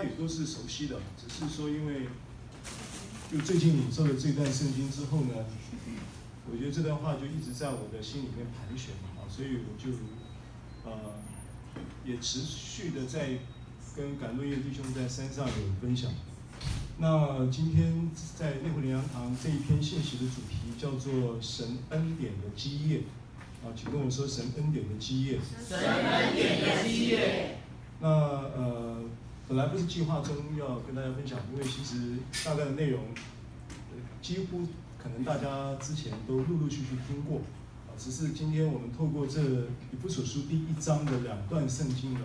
家也都是熟悉的，只是说因为就最近领受了这段圣经之后呢，我觉得这段话就一直在我的心里面盘旋啊，所以我就呃也持续的在跟感动业弟兄在山上有分享。那今天在内湖灵粮堂这一篇信息的主题叫做神恩典的基业啊，请跟我说神恩典的基业。神恩典的基业。那呃，本来不是计划中要跟大家分享，因为其实大概的内容，几乎可能大家之前都陆陆续续听过啊，只是今天我们透过这以弗所书第一章的两段圣经呢，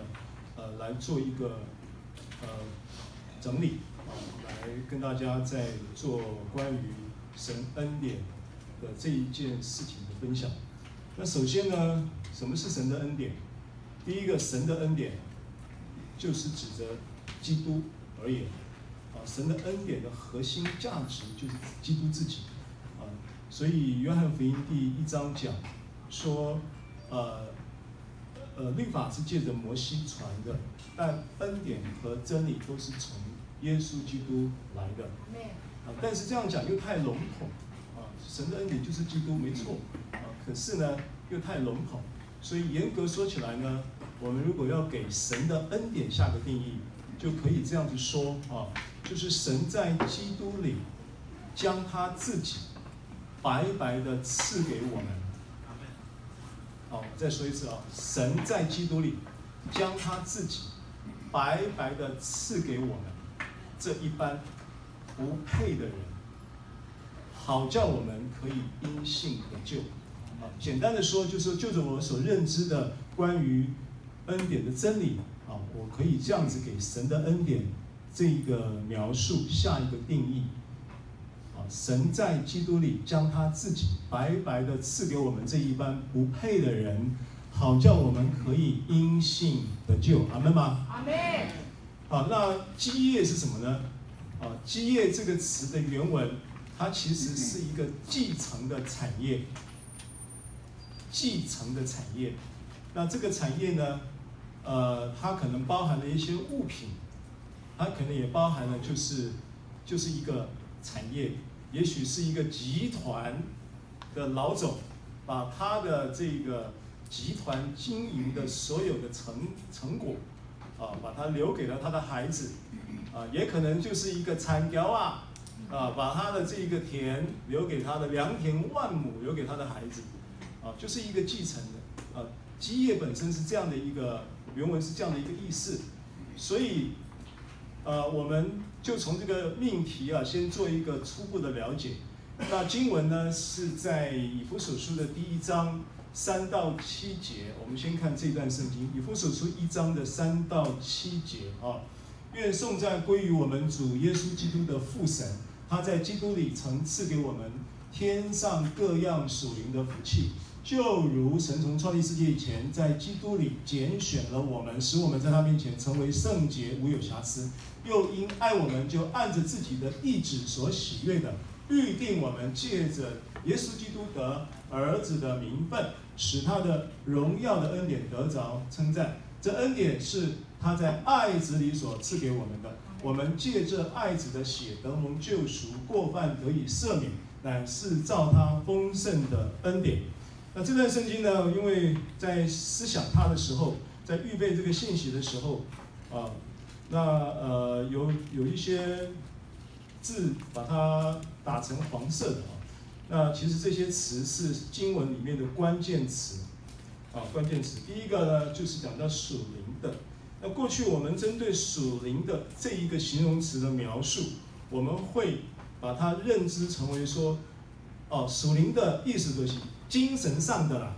呃，来做一个呃整理。啊来跟大家在做关于神恩典的这一件事情的分享。那首先呢，什么是神的恩典？第一个，神的恩典就是指着基督而言啊，神的恩典的核心价值就是基督自己啊。所以约翰福音第一章讲说，呃呃，律法是借着摩西传的，但恩典和真理都是从。耶稣基督来的，啊，但是这样讲又太笼统，啊，神的恩典就是基督，没错，啊，可是呢又太笼统，所以严格说起来呢，我们如果要给神的恩典下个定义，就可以这样子说，啊，就是神在基督里将他自己白白的赐给我们，好，再说一次啊，神在基督里将他自己白白的赐给我们。这一般不配的人，好叫我们可以因信得救。啊，简单的说，就是就着我所认知的关于恩典的真理，啊，我可以这样子给神的恩典这个描述下一个定义。啊，神在基督里将他自己白白的赐给我们这一般不配的人，好叫我们可以因信得救。阿门吗？阿门。好，那基业是什么呢？啊，基业这个词的原文，它其实是一个继承的产业，继承的产业。那这个产业呢，呃，它可能包含了一些物品，它可能也包含了就是就是一个产业，也许是一个集团的老总，把他的这个集团经营的所有的成成果。啊，把它留给了他的孩子，啊，也可能就是一个产业啊，啊，把他的这个田留给他的良田万亩，留给他的孩子，啊，就是一个继承的，啊，基业本身是这样的一个原文是这样的一个意思，所以，呃，我们就从这个命题啊，先做一个初步的了解。那经文呢是在以弗所书的第一章。三到七节，我们先看这段圣经，以弗所书一章的三到七节啊。愿颂赞归于我们主耶稣基督的父神，他在基督里曾赐给我们天上各样属灵的福气，就如神从创立世界以前，在基督里拣选了我们，使我们在他面前成为圣洁，无有瑕疵；又因爱我们，就按着自己的意旨所喜悦的，预定我们借着耶稣基督的儿子的名分。使他的荣耀的恩典得着称赞，这恩典是他在爱子里所赐给我们的。我们借着爱子的血得蒙救赎，过犯得以赦免，乃是照他丰盛的恩典。那这段圣经呢，因为在思想它的时候，在预备这个信息的时候，啊，那呃有有一些字把它打成黄色的啊。那其实这些词是经文里面的关键词，啊，关键词。第一个呢，就是讲到属灵的。那过去我们针对属灵的这一个形容词的描述，我们会把它认知成为说，哦，属灵的意思就是精神上的啦。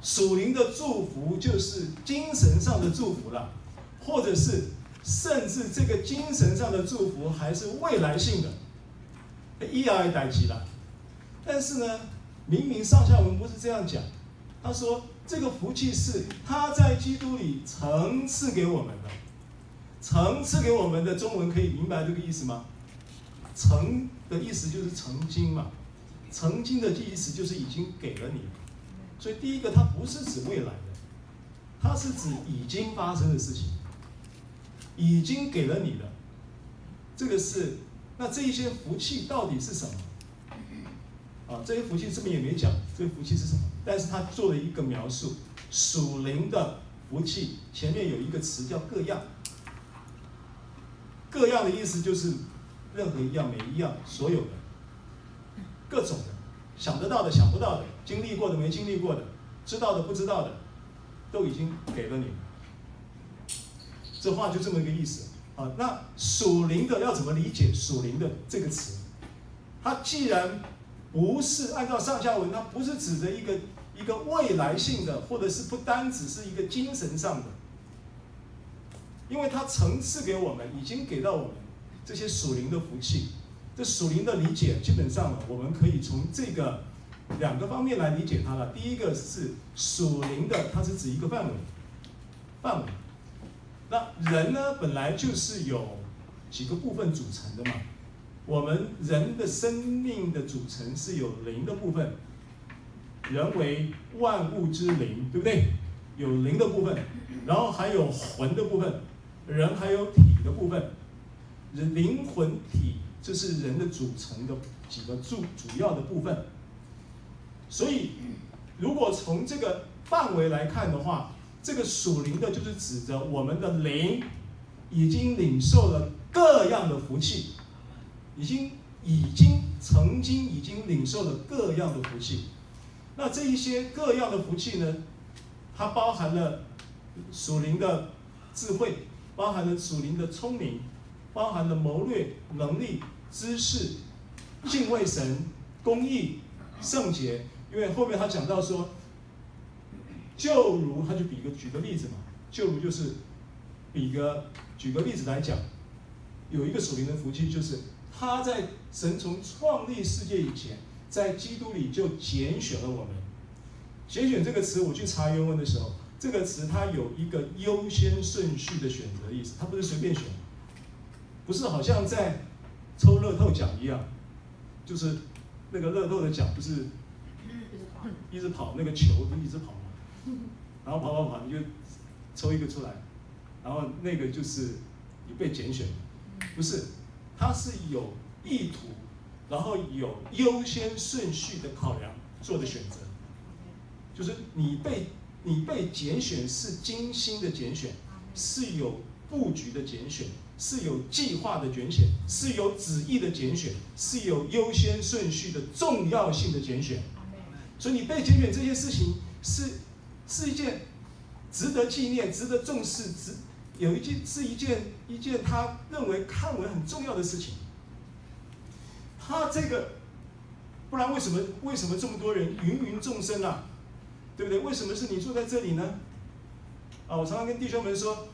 属灵的祝福就是精神上的祝福了，或者是甚至这个精神上的祝福还是未来性的。一而一代起了，但是呢，明明上下文不是这样讲。他说这个福气是他在基督里曾赐给我们的，曾赐给我们的中文可以明白这个意思吗？曾的意思就是曾经嘛，曾经的记忆词就是已经给了你。所以第一个，它不是指未来的，它是指已经发生的事情，已经给了你的。这个是，那这一些福气到底是什么？啊，这些福气这边也没讲，这些福气是什么？但是他做了一个描述，属灵的福气前面有一个词叫各样，各样的意思就是任何一样、每一样、所有的、各种的、想得到的、想不到的、经历过的、没经历过的、知道的、不知道的，都已经给了你。这话就这么一个意思。啊，那属灵的要怎么理解属灵的这个词？它既然不是按照上下文，它不是指着一个一个未来性的，或者是不单只是一个精神上的，因为它层次给我们，已经给到我们这些属灵的福气。这属灵的理解，基本上，我们可以从这个两个方面来理解它了。第一个是属灵的，它是指一个范围，范围。那人呢，本来就是有几个部分组成的嘛。我们人的生命的组成是有灵的部分，人为万物之灵，对不对？有灵的部分，然后还有魂的部分，人还有体的部分。灵魂体，这是人的组成的几个主主要的部分。所以，如果从这个范围来看的话，这个属灵的，就是指着我们的灵已经领受了各样的福气，已经已经曾经已经领受了各样的福气。那这一些各样的福气呢，它包含了属灵的智慧，包含了属灵的聪明，包含了谋略能力、知识、敬畏神、公义、圣洁。因为后面他讲到说。就如他就比个举个例子嘛，就如就是比个举个例子来讲，有一个属灵的福气，就是他在神从创立世界以前，在基督里就拣选了我们。拣选这个词，我去查原文的时候，这个词它有一个优先顺序的选择意思，它不是随便选，不是好像在抽乐透奖一样，就是那个乐透的奖不是一直跑，那个球就一直跑。然后跑跑跑，你就抽一个出来，然后那个就是你被拣选，不是，它是有意图，然后有优先顺序的考量做的选择，就是你被你被拣选是精心的拣选，是有布局的拣选，是有计划的拣选，是有旨意的拣选，是有优先顺序的重要性的拣选，所以你被拣选这些事情是。是一件值得纪念、值得重视、值有一件是一件一件他认为看为很重要的事情。他这个，不然为什么为什么这么多人芸芸众生啊？对不对？为什么是你坐在这里呢？啊，我常常跟弟兄们说，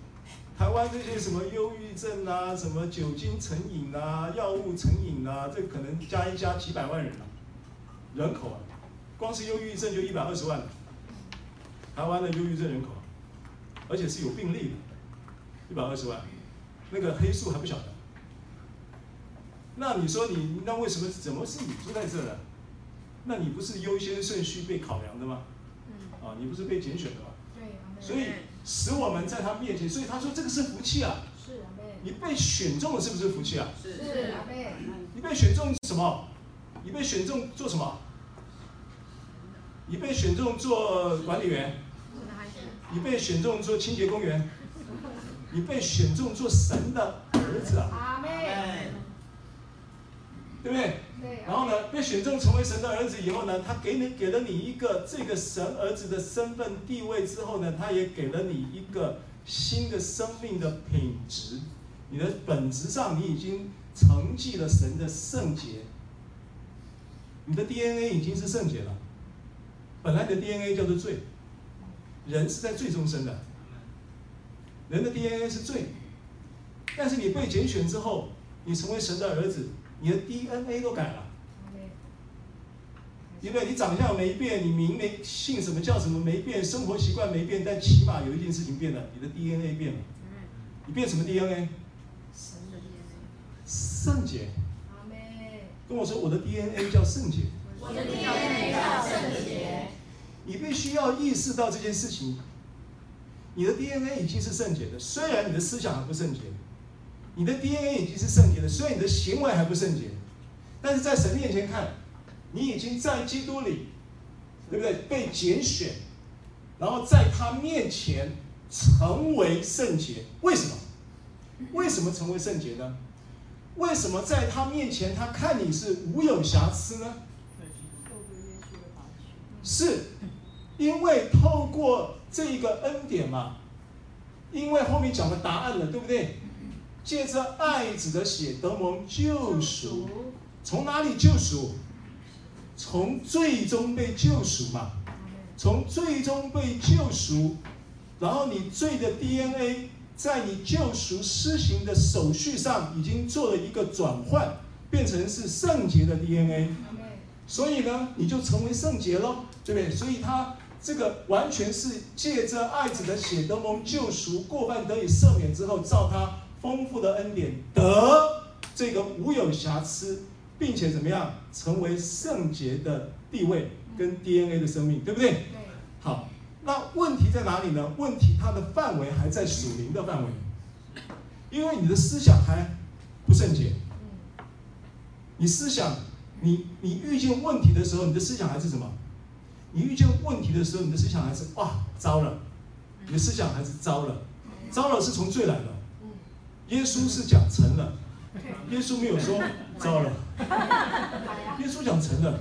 台湾这些什么忧郁症啊、什么酒精成瘾啊、药物成瘾啊，这可能加一加几百万人啊，人口啊，光是忧郁症就一百二十万。台湾的忧郁症人口，而且是有病例的，一百二十万，那个黑数还不晓得。那你说你那为什么怎么是你住在这呢？那你不是优先顺序被考量的吗？啊，你不是被拣选的吗？所以使我们在他面前，所以他说这个是福气啊。是啊。你被选中了是不是福气啊？是啊。你被选中什么？你被选中做什么？你被选中做管理员。你被选中做清洁工员，你被选中做神的儿子啊！阿妹。对不对？然后呢，被选中成为神的儿子以后呢，他给你给了你一个这个神儿子的身份地位之后呢，他也给了你一个新的生命的品质。你的本质上，你已经承继了神的圣洁，你的 DNA 已经是圣洁了。本来你的 DNA 叫做罪。人是在罪中生的，人的 DNA 是罪，但是你被拣选之后，你成为神的儿子，你的 DNA 都改了，因为你长相没变，你名没姓什么叫什么没变，生活习惯没变，但起码有一件事情变了，你的 DNA 变了，你变什么 DNA？神的 DNA，圣洁。跟我说我的 DNA 叫圣洁。我的 DNA 叫圣洁。你必须要意识到这件事情，你的 DNA 已经是圣洁的，虽然你的思想还不圣洁，你的 DNA 已经是圣洁的，虽然你的行为还不圣洁，但是在神面前看，你已经在基督里，对不对？被拣选，然后在他面前成为圣洁。为什么？为什么成为圣洁呢？为什么在他面前他看你是无有瑕疵呢？是，因为透过这一个恩典嘛，因为后面讲了答案了，对不对？借着爱子的血得蒙救赎，从哪里救赎？从最终被救赎嘛，从最终被救赎，然后你罪的 DNA 在你救赎施行的手续上已经做了一个转换，变成是圣洁的 DNA，所以呢，你就成为圣洁了，对不对？所以他这个完全是借着爱子的血得蒙救赎，过犯得以赦免之后，照他。丰富的恩典得这个无有瑕疵，并且怎么样成为圣洁的地位跟 DNA 的生命，对不对？好，那问题在哪里呢？问题它的范围还在属灵的范围，因为你的思想还不圣洁。你思想，你你遇见问题的时候，你的思想还是什么？你遇见问题的时候，你的思想还是哇糟了，你的思想还是糟了，糟了是从罪来的。耶稣是讲成了，耶稣没有说糟了。耶稣讲成了，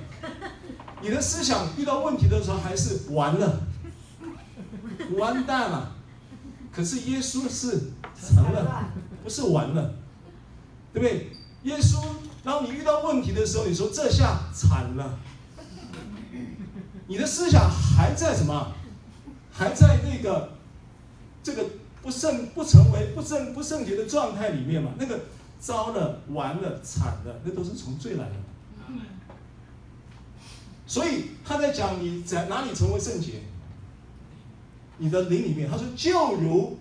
你的思想遇到问题的时候还是完了，完蛋了。可是耶稣是成了，不是完了，对不对？耶稣，然后你遇到问题的时候，你说这下惨了，你的思想还在什么？还在那个这个。不圣不成为不圣不圣洁的状态里面嘛，那个糟了完了惨了，那都是从罪来的。所以他在讲你在哪里成为圣洁，你的灵里面，他说就如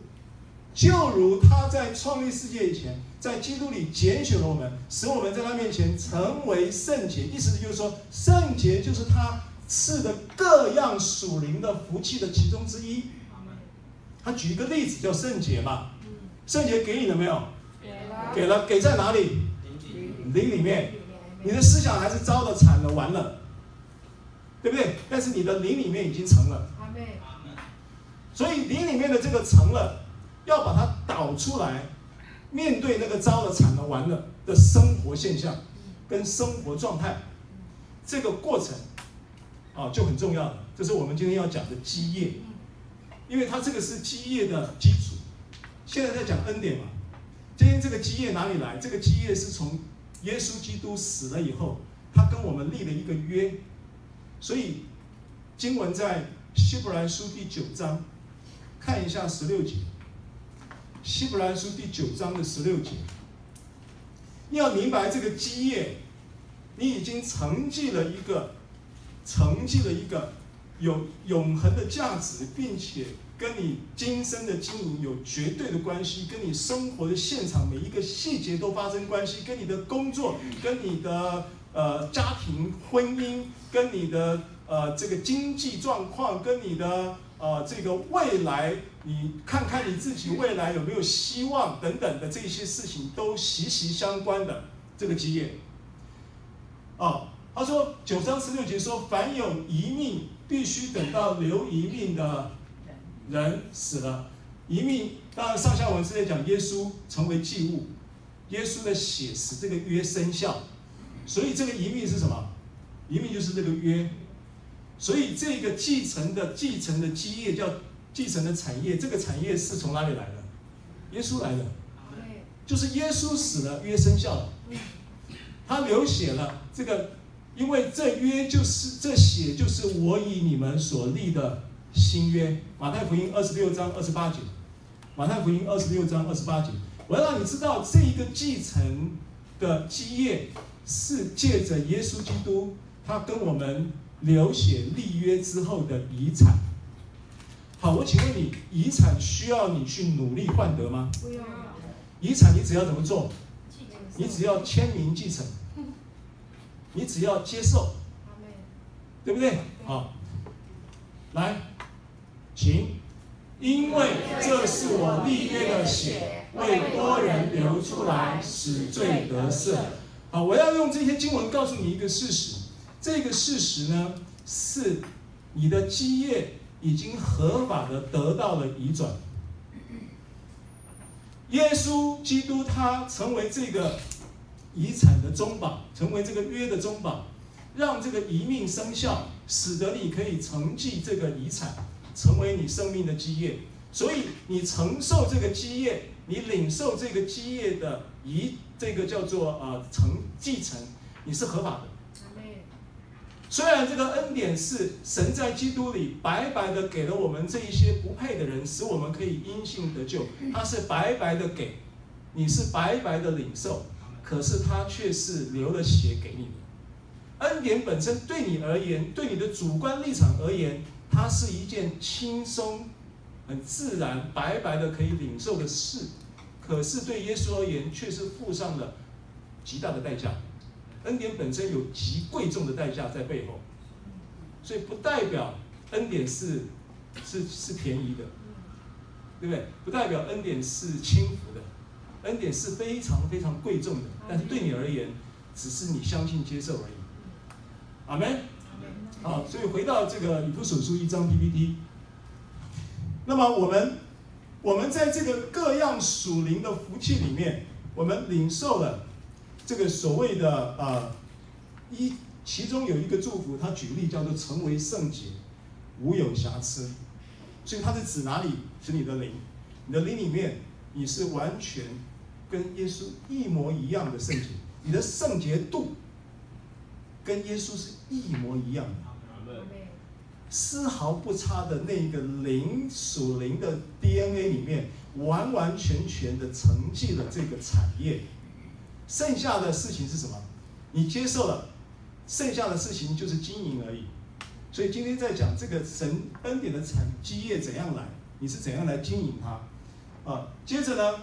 就如他在创立世界以前，在基督里拣选了我们，使我们在他面前成为圣洁。意思就是说，圣洁就是他赐的各样属灵的福气的其中之一。他举一个例子叫圣洁嘛，圣洁给你了没有？给了，给在哪里？灵里面。你的思想还是糟的惨了，完了，对不对？但是你的灵里面已经成了。所以灵里面的这个成了，要把它导出来，面对那个糟的惨了完了的生活现象跟生活状态，这个过程啊就很重要了。这是我们今天要讲的基业。因为它这个是基业的基础，现在在讲恩典嘛。今天这个基业哪里来？这个基业是从耶稣基督死了以后，他跟我们立了一个约。所以经文在希伯来书第九章，看一下十六节。希伯来书第九章的十六节，你要明白这个基业，你已经承继了一个，承继了一个。有永恒的价值，并且跟你今生的经营有绝对的关系，跟你生活的现场每一个细节都发生关系，跟你的工作、跟你的呃家庭、婚姻、跟你的呃这个经济状况、跟你的呃这个未来，你看看你自己未来有没有希望等等的这些事情都息息相关的这个基业。哦，他说九章十六节说，凡有一命。必须等到留一命的人死了，一命当然上下文是在讲耶稣成为祭物，耶稣的血使这个约生效，所以这个一命是什么？一命就是这个约，所以这个继承的继承的基业叫继承的产业，这个产业是从哪里来的？耶稣来的，就是耶稣死了，约生效了，他流血了，这个。因为这约就是这血就是我与你们所立的新约，马太福音二十六章二十八节，马太福音二十六章二十八节，我要让你知道这一个继承的基业是借着耶稣基督，他跟我们流血立约之后的遗产。好，我请问你，遗产需要你去努力换得吗？不用。遗产你只要怎么做？你只要签名继承。你只要接受，对不对？好，来，请，因为这是我立约的血，为多人流出来，使罪得赦。好，我要用这些经文告诉你一个事实，这个事实呢，是你的基业已经合法的得到了移转。耶稣基督他成为这个遗产的中保，成为这个约的中保，让这个遗命生效，使得你可以承继这个遗产，成为你生命的基业。所以你承受这个基业，你领受这个基业的遗，这个叫做呃承继承，你是合法的。虽然这个恩典是神在基督里白白的给了我们这一些不配的人，使我们可以因信得救，他是白白的给，你是白白的领受，可是他却是流了血给你的。恩典本身对你而言，对你的主观立场而言，它是一件轻松、很自然、白白的可以领受的事，可是对耶稣而言，却是付上了极大的代价。恩典本身有极贵重的代价在背后，所以不代表恩典是是是便宜的，对不对？不代表恩典是轻浮的，恩典是非常非常贵重的，但是对你而言，只是你相信接受而已。阿门。好，所以回到这个以弗所书一张 PPT，那么我们我们在这个各样属灵的福气里面，我们领受了。这个所谓的呃一，其中有一个祝福，他举例叫做成为圣洁，无有瑕疵。所以它是指哪里？指你的灵，你的灵里面你是完全跟耶稣一模一样的圣洁，你的圣洁度跟耶稣是一模一样的，丝毫不差的那个灵属灵的 DNA 里面，完完全全的承继了这个产业。剩下的事情是什么？你接受了，剩下的事情就是经营而已。所以今天在讲这个神恩典的产基业怎样来，你是怎样来经营它？啊，接着呢，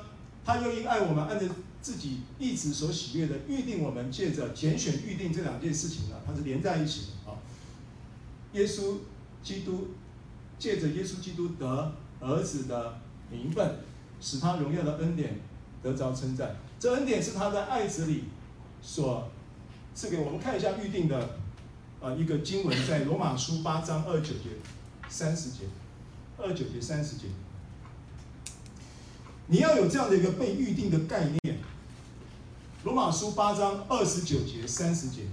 他又因爱我们，按照自己一直所喜悦的预定我们，借着拣选预定这两件事情呢，它是连在一起的啊。耶稣基督借着耶稣基督得儿子的名分，使他荣耀的恩典得着称赞。这恩典是他在爱子里所赐给我们。看一下预定的啊一个经文，在罗马书八章二九节、三十节、二九节、三十节。你要有这样的一个被预定的概念。罗马书八章二十九节、三十节，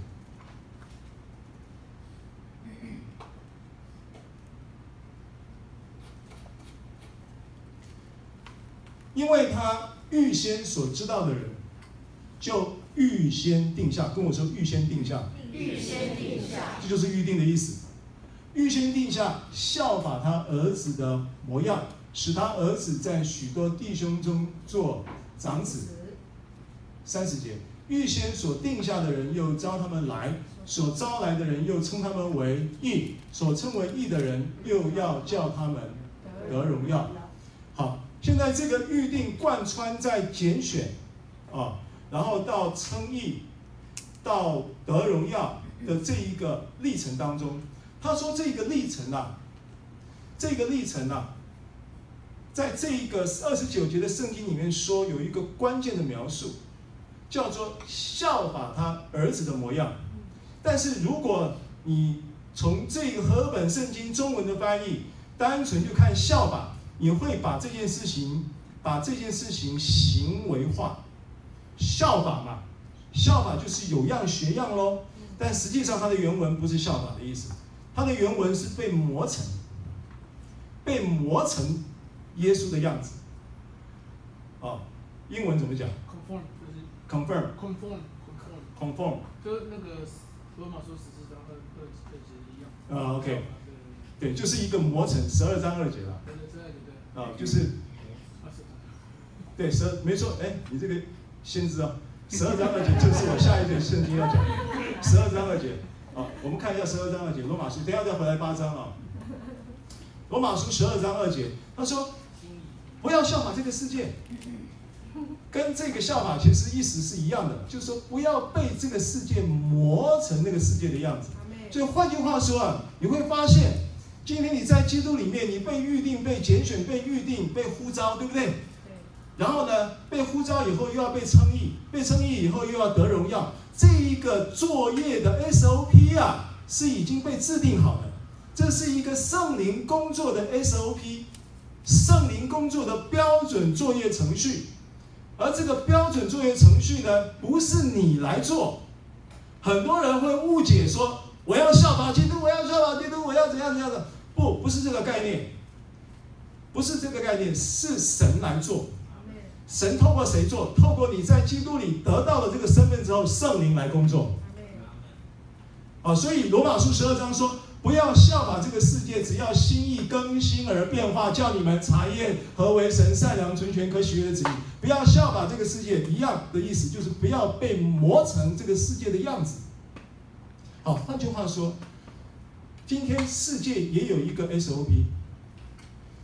因为他。预先所知道的人，就预先定下。跟我说，预先定下。预先定下，这就是预定的意思。预先定下，效法他儿子的模样，使他儿子在许多弟兄中做长子。三十节，预先所定下的人，又招他们来；所招来的人，又称他们为义；所称为义的人，又要叫他们得荣耀。好。现在这个预定贯穿在拣选，啊，然后到称义，到得荣耀的这一个历程当中，他说这个历程啊，这个历程啊，在这一个二十九节的圣经里面说有一个关键的描述，叫做效法他儿子的模样。但是如果你从这个和本圣经中文的翻译，单纯就看效法。你会把这件事情，把这件事情行为化，效法嘛？效法就是有样学样喽。但实际上，它的原文不是效法的意思，它的原文是被磨成，被磨成耶稣的样子。哦，英文怎么讲？Confirm，就是 confirm。Conform，conform，conform，就是那个罗马书十四章二二二节一样。啊，OK，对，就是一个磨成十二章二节了。啊，就是，对，十二没错，哎，你这个先知啊，十二章二节就是我下一节圣经要讲，十二章二节，啊，我们看一下十二章二节，罗马书，等下再回来八章啊，罗马书十二章二节，他说，不要效法这个世界，跟这个效法其实意思是一样的，就是说不要被这个世界磨成那个世界的样子，所以换句话说啊，你会发现。今天你在基督里面，你被预定、被拣选、被预定、被呼召，对不对？然后呢，被呼召以后又要被称义，被称义以后又要得荣耀。这一个作业的 SOP 啊，是已经被制定好的。这是一个圣灵工作的 SOP，圣灵工作的标准作业程序。而这个标准作业程序呢，不是你来做。很多人会误解说，我要效法基督，我要效法基督，我要怎样怎样的。不，不是这个概念，不是这个概念，是神来做。神透过谁做？透过你在基督里得到了这个身份之后，圣灵来工作。啊，所以罗马书十二章说，不要效法这个世界，只要心意更新而变化，叫你们查验何为神善良、纯全、可喜悦的旨意。不要效法这个世界，一样的意思就是不要被磨成这个世界的样子。好，换句话说。今天世界也有一个 SOP，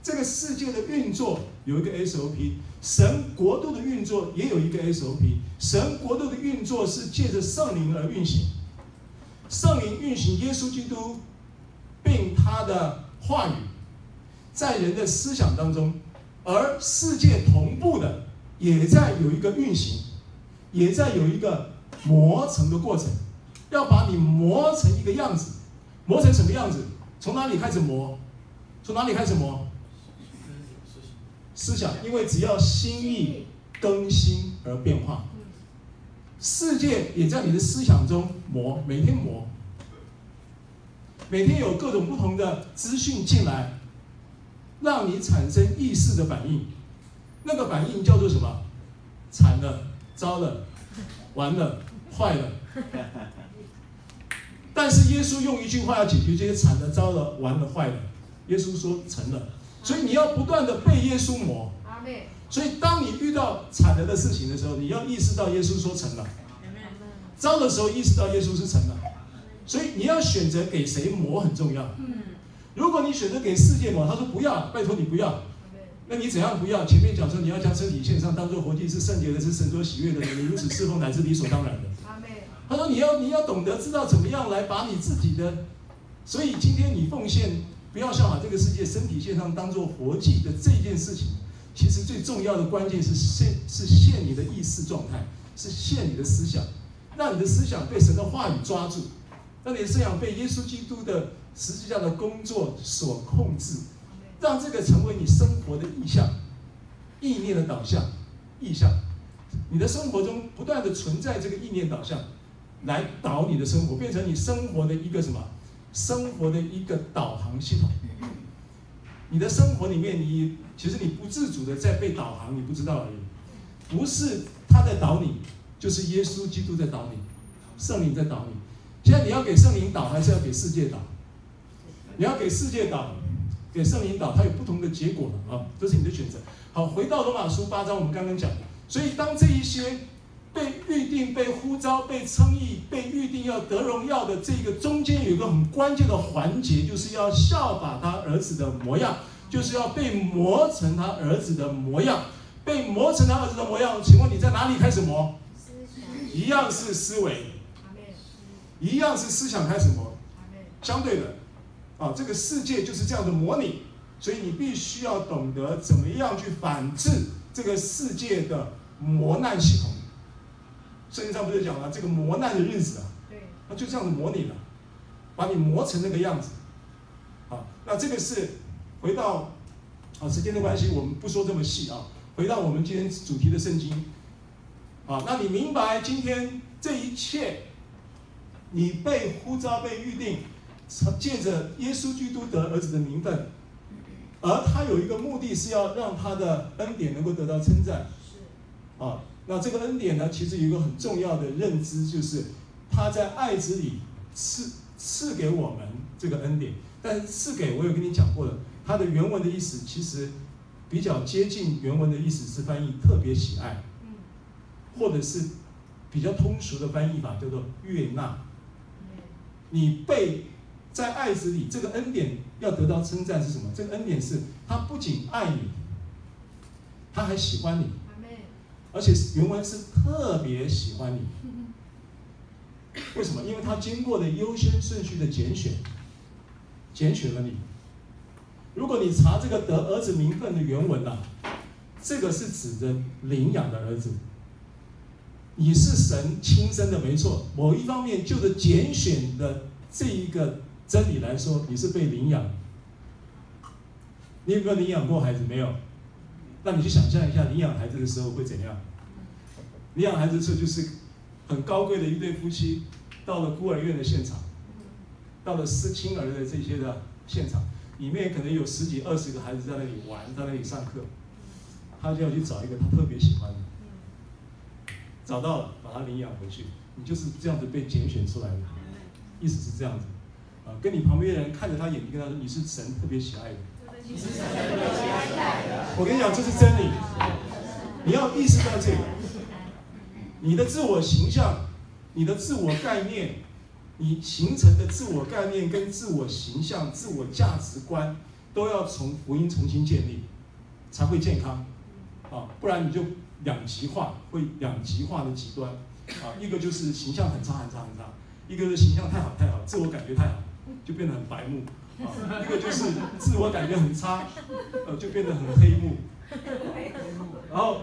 这个世界的运作有一个 SOP，神国度的运作也有一个 SOP。神国度的运作是借着圣灵而运行，圣灵运行耶稣基督，并他的话语在人的思想当中，而世界同步的也在有一个运行，也在有一个磨成的过程，要把你磨成一个样子。磨成什么样子？从哪里开始磨？从哪里开始磨？思想，因为只要心意更新而变化，世界也在你的思想中磨，每天磨，每天有各种不同的资讯进来，让你产生意识的反应。那个反应叫做什么？惨了，糟了，完了，坏了。但是耶稣用一句话要解决这些惨的、糟了、完了、坏了。耶稣说成了，所以你要不断的被耶稣磨。所以当你遇到惨了的事情的时候，你要意识到耶稣说成了。糟的时候意识到耶稣是成了。所以你要选择给谁磨很重要。嗯如果你选择给世界磨，他说不要，拜托你不要。那你怎样不要？前面讲说你要将身体献上，当做活祭，是圣洁的，是神所喜悦的，你如此侍奉乃是理所当然的。他说：“你要你要懂得知道怎么样来把你自己的，所以今天你奉献，不要效法这个世界，身体献上当做活祭的这件事情，其实最重要的关键是限是限你的意识状态，是限你的思想，让你的思想被神的话语抓住，让你的思想被耶稣基督的实际上的工作所控制，让这个成为你生活的意向，意念的导向，意向，你的生活中不断的存在这个意念导向。”来导你的生活，变成你生活的一个什么？生活的一个导航系统。你的生活里面，你其实你不自主的在被导航，你不知道而已。不是他在导你，就是耶稣基督在导你，圣灵在导你。现在你要给圣灵导，还是要给世界导？你要给世界导，给圣灵导，它有不同的结果了啊，这是你的选择。好，回到罗马书八章，我们刚刚讲，所以当这一些。被预定、被呼召、被称义、被预定要得荣耀的这个中间有一个很关键的环节，就是要效法他儿子的模样，就是要被磨成他儿子的模样。被磨成他儿子的模样，请问你在哪里开始磨？一样是思维，一样是思想开始磨。相对的，啊，这个世界就是这样的模拟，所以你必须要懂得怎么样去反制这个世界的磨难系统。圣经上不是讲了这个磨难的日子啊？对，那就这样子模拟了，把你磨成那个样子。啊，那这个是回到啊，时间的关系，我们不说这么细啊。回到我们今天主题的圣经啊，那你明白今天这一切，你被呼召、被预定，借着耶稣基督得儿子的名分，而他有一个目的是要让他的恩典能够得到称赞。是啊。那这个恩典呢，其实有一个很重要的认知，就是他在爱子里赐赐给我们这个恩典。但是赐给我有跟你讲过的，它的原文的意思其实比较接近原文的意思是翻译特别喜爱，或者是比较通俗的翻译法叫做悦纳。你被在爱子里这个恩典要得到称赞是什么？这个恩典是他不仅爱你，他还喜欢你。而且原文是特别喜欢你，为什么？因为他经过的优先顺序的拣选，拣选了你。如果你查这个得儿子名分的原文呐、啊，这个是指的领养的儿子。你是神亲生的，没错。某一方面，就着拣选的这一个真理来说，你是被领养。你有没有领养过孩子？没有。那你去想象一下，领养孩子的时候会怎样？领养孩子的时候，就是很高贵的一对夫妻，到了孤儿院的现场，到了失亲儿的这些的现场，里面可能有十几、二十个孩子在那里玩，在那里上课，他就要去找一个他特别喜欢的。找到了，把他领养回去，你就是这样子被拣选出来的，意思是这样子，啊，跟你旁边的人看着他眼睛，跟他说你是神特别喜爱的，我跟你讲，这是真理，你要意识到这个，你的自我形象，你的自我概念，你形成的自我概念跟自我形象、自我价值观，都要从福音重新建立，才会健康，啊，不然你就。两极化会两极化的极端，啊，一个就是形象很差很差很差，一个是形象太好太好，自我感觉太好，就变得很白目，啊，一个就是自我感觉很差，呃，就变得很黑幕。然后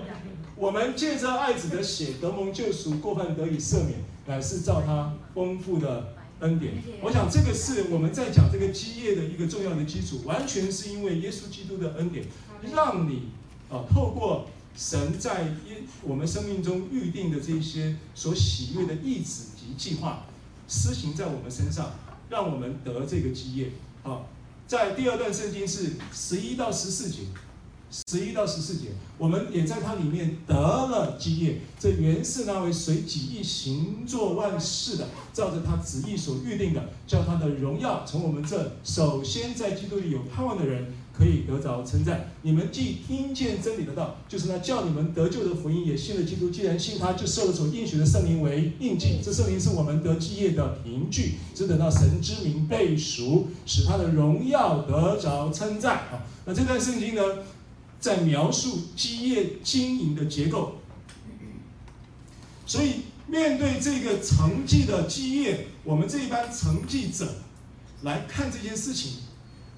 我们借着爱子的血得蒙救赎，过犯得以赦免，乃是照他丰富的恩典。我想这个是我们在讲这个基业的一个重要的基础，完全是因为耶稣基督的恩典，让你啊透过。神在因我们生命中预定的这些所喜悦的意志及计划，施行在我们身上，让我们得这个基业。好，在第二段圣经是十一到十四节，十一到十四节，我们也在它里面得了基业。这原是那位随己意行作万事的，照着他旨意所预定的，叫他的荣耀从我们这首先在基督里有盼望的人。可以得着称赞。你们既听见真理的道，就是那叫你们得救的福音，也信了基督。既然信他，就受了所应许的圣灵为印记。这圣灵是我们得基业的凭据，只等到神之名被赎，使他的荣耀得着称赞。啊，那这段圣经呢，在描述基业经营的结构。所以面对这个成绩的基业，我们这一班成绩者来看这件事情。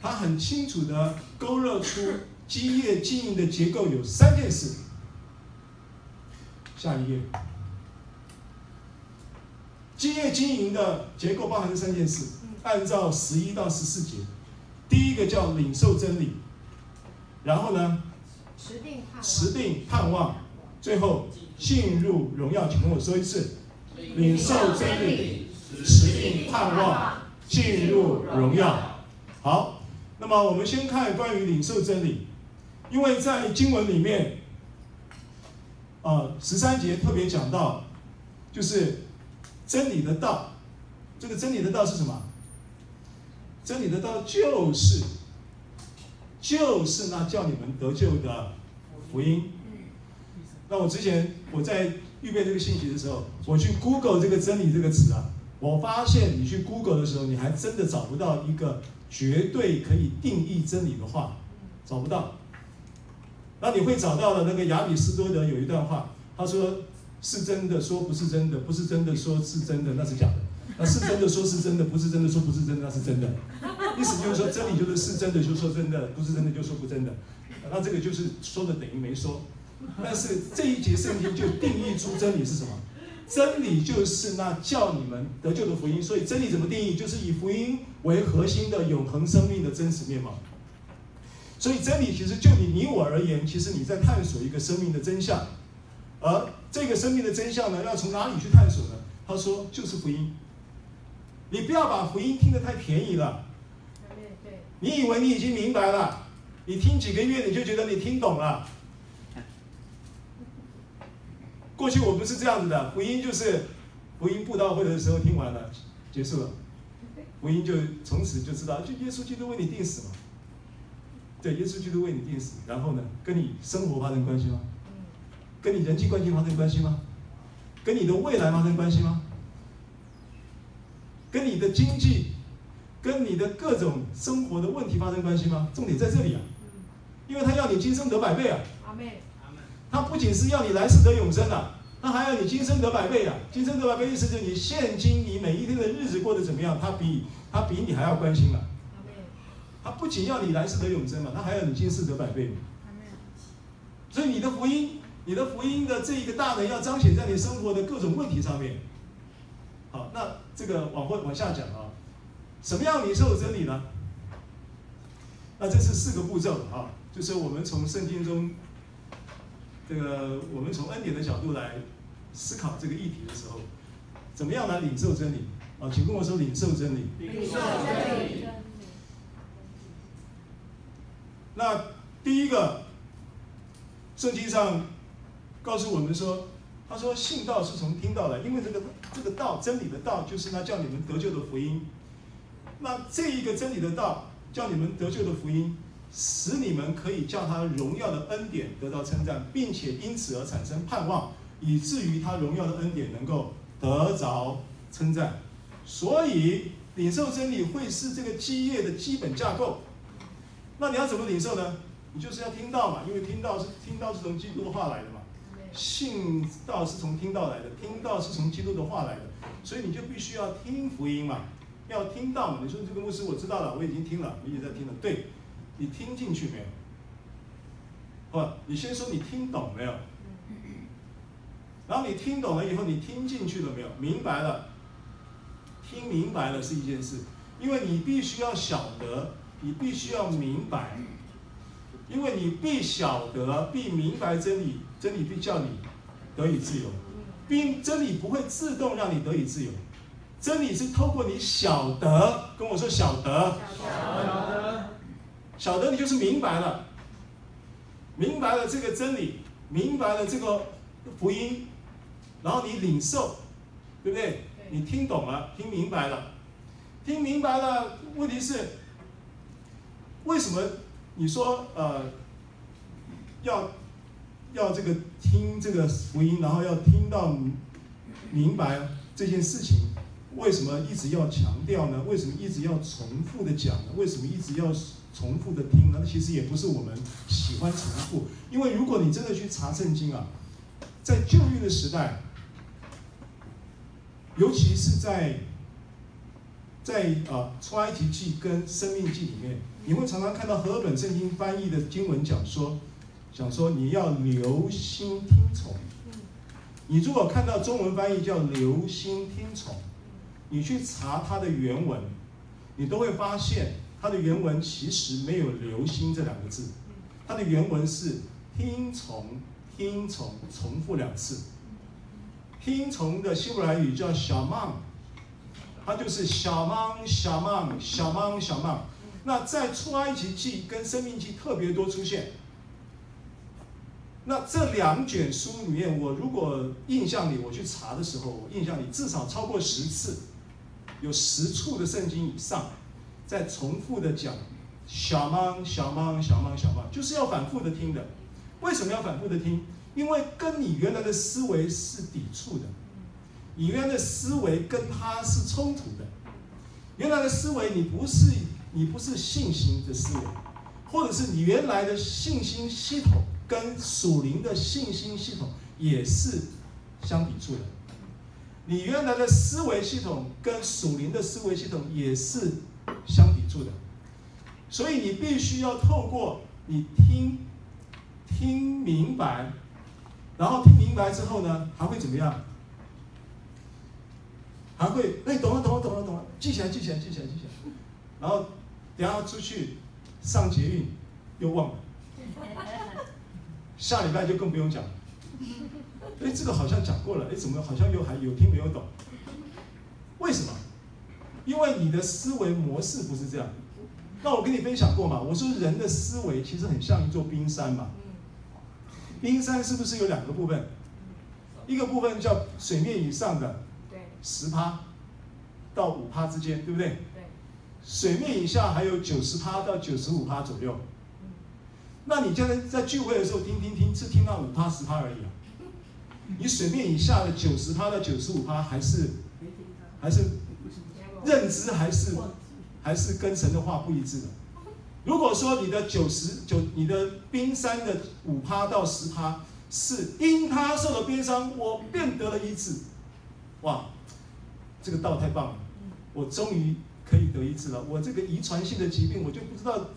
他很清楚地勾勒出基业经营的结构有三件事。下一页，基业经营的结构包含这三件事，按照十一到十四节，第一个叫领受真理，然后呢，定，持定盼望，最后进入荣耀。请跟我说一次，领受真理，持定盼望，进入荣耀。好。那么我们先看关于领受真理，因为在经文里面，啊十三节特别讲到，就是真理的道，这个真理的道是什么？真理的道就是，就是那叫你们得救的福音。那我之前我在预备这个信息的时候，我去 Google 这个真理这个词啊，我发现你去 Google 的时候，你还真的找不到一个。绝对可以定义真理的话，找不到。那你会找到的那个亚里士多德有一段话，他说：“是真的说不是真的，不是真的说是真的，那是假的；那是真的说是真的，不是真的说不是真的，那是真的。”意思就是说，真理就是是真的就说真的，不是真的就说不真的。那这个就是说的等于没说。但是这一节圣经就定义出真理是什么？真理就是那叫你们得救的福音，所以真理怎么定义？就是以福音为核心的永恒生命的真实面貌。所以真理其实就你你我而言，其实你在探索一个生命的真相，而这个生命的真相呢，要从哪里去探索呢？他说就是福音。你不要把福音听得太便宜了。你以为你已经明白了，你听几个月你就觉得你听懂了。过去我不是这样子的，福音就是福音布道会的时候听完了，结束了，福音就从此就知道，就耶稣基督为你定死嘛。对，耶稣基督为你定死，然后呢，跟你生活发生关系吗？跟你人际关系发生关系吗？跟你的未来发生关系吗？跟你的经济，跟你的各种生活的问题发生关系吗？重点在这里啊，因为他要你今生得百倍啊。阿妹。他不仅是要你来世得永生啊，他还要你今生得百倍啊！今生得百倍意思就是你现今你每一天的日子过得怎么样，他比他比你还要关心了。他不仅要你来世得永生嘛，他还要你今世得百倍。所以你的福音，你的福音的这一个大能要彰显在你生活的各种问题上面。好，那这个往后往下讲啊，什么样领受真理呢？那这是四个步骤啊，就是我们从圣经中，这个我们从恩典的角度来思考这个议题的时候，怎么样来领受真理？啊，请跟我说领受真理。领受真理。那第一个，圣经上告诉我们说，他说信道是从听到来，因为这个这个道真理的道就是那叫你们得救的福音。那这一个真理的道叫你们得救的福音，使你们可以叫他荣耀的恩典得到称赞，并且因此而产生盼望，以至于他荣耀的恩典能够得着称赞。所以领受真理会是这个基业的基本架构。那你要怎么领受呢？你就是要听到嘛，因为听到是听到是从基督的话来的嘛。信道是从听到来的，听到是从基督的话来的，所以你就必须要听福音嘛，要听到嘛。你说这个牧师我知道了，我已经听了，我一直在听了。对，你听进去没有？不，你先说你听懂没有？然后你听懂了以后，你听进去了没有？明白了。听明白了是一件事，因为你必须要晓得，你必须要明白，因为你必晓得，必明白真理，真理必叫你得以自由，并真理不会自动让你得以自由，真理是透过你晓得，跟我说晓得，晓得，晓得你就是明白了，明白了这个真理，明白了这个福音，然后你领受，对不对？你听懂了，听明白了，听明白了。问题是，为什么你说呃，要要这个听这个福音，然后要听到明白这件事情？为什么一直要强调呢？为什么一直要重复的讲呢？为什么一直要重复的听呢？其实也不是我们喜欢重复，因为如果你真的去查圣经啊，在旧约的时代。尤其是在在啊出埃及记跟生命记里面，你会常常看到和合本圣经翻译的经文讲说，讲说你要留心听从。你如果看到中文翻译叫留心听从，你去查它的原文，你都会发现它的原文其实没有留心这两个字，它的原文是听从听从重复两次。听从的希伯来语叫小曼，它就是小曼小曼小曼小曼。那在出埃及记跟生命记特别多出现。那这两卷书里面，我如果印象里我去查的时候，我印象里至少超过十次，有十处的圣经以上，在重复的讲小曼小曼小曼小曼，就是要反复的听的。为什么要反复的听？因为跟你原来的思维是抵触的，你原来的思维跟他是冲突的。原来的思维你不是你不是信心的思维，或者是你原来的信心系统跟属灵的信心系统也是相抵触的。你原来的思维系统跟属灵的思维系统也是相抵触的，所以你必须要透过你听听明白。然后听明白之后呢，还会怎么样？还会哎，懂了，懂了，懂了，懂了，记起来，记起来，记起来，记起来。然后等下出去上捷运又忘了，下礼拜就更不用讲了。哎，这个好像讲过了，哎，怎么好像又还有听没有懂？为什么？因为你的思维模式不是这样。那我跟你分享过嘛，我说人的思维其实很像一座冰山嘛。冰山是不是有两个部分？一个部分叫水面以上的十趴到五趴之间，对不对？水面以下还有九十趴到九十五趴左右。那你将来在聚会的时候听听听，只听到五趴十趴而已啊。你水面以下的九十趴到九十五趴还是还是认知还是还是跟神的话不一致的。如果说你的九十九，你的冰山的五趴到十趴是因他受了冰伤，我便得了医治，哇，这个道太棒了，我终于可以得医治了。我这个遗传性的疾病，我就不知道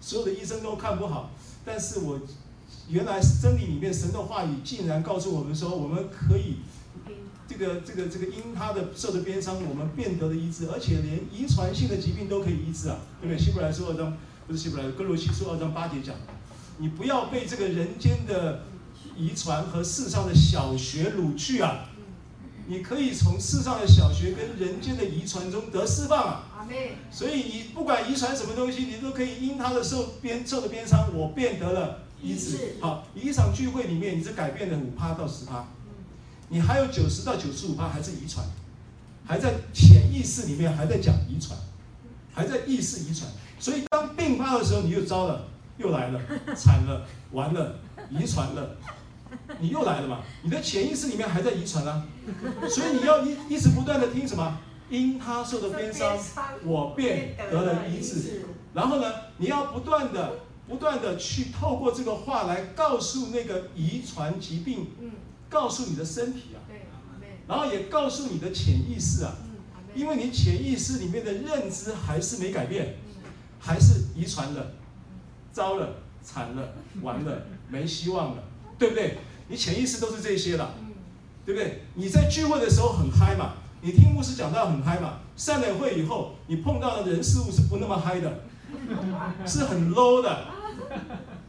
所有的医生都看不好，但是我原来真理里面神的话语竟然告诉我们说，我们可以这个这个这个因他的受的鞭伤，我们变得了医治，而且连遗传性的疾病都可以医治啊，对不对？希伯来书二章不是希伯来，哥罗西书二章八节讲，你不要被这个人间的遗传和世上的小学掳去啊，你可以从世上的小学跟人间的遗传中得释放啊。所以你不管遗传什么东西，你都可以因他的受鞭受的鞭伤，我变得了医治。好，一场聚会里面，你是改变了五趴到十趴，你还有九十到九十五趴还是遗传，还在潜意识里面还在讲遗传，还在意识遗传。所以当病发的时候，你又糟了，又来了，惨了，完了，遗传了，你又来了嘛？你的潜意识里面还在遗传啊，所以你要一一直不断的听什么？因他受的鞭伤，我便得了医治。然后呢，你要不断的、不断的去透过这个话来告诉那个遗传疾病，告诉你的身体啊，然后也告诉你的潜意识啊，因为你潜意识里面的认知还是没改变，还是遗传了，糟了，惨了，完了，没希望了，对不对？你潜意识都是这些了，对不对？你在聚会的时候很嗨嘛。你听牧师讲到很嗨嘛？散了会以后，你碰到的人事物是不那么嗨的，是很 low 的，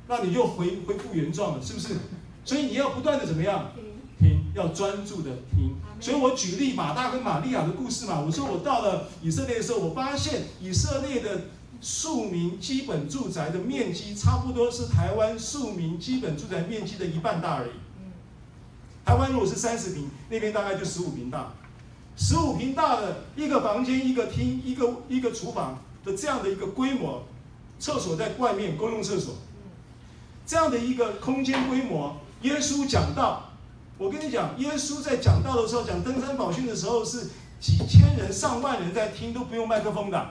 那你就回恢复原状了，是不是？所以你要不断的怎么样？听，要专注的听。所以我举例马大跟玛利亚的故事嘛。我说我到了以色列的时候，我发现以色列的庶民基本住宅的面积差不多是台湾庶民基本住宅面积的一半大而已。台湾如果是三十坪，那边大概就十五坪大。十五坪大的一个房间、一个厅、一个一个厨房的这样的一个规模，厕所在外面，公用厕所，这样的一个空间规模。耶稣讲到，我跟你讲，耶稣在讲道的时候，讲登山宝训的时候，是几千人、上万人在听，都不用麦克风的。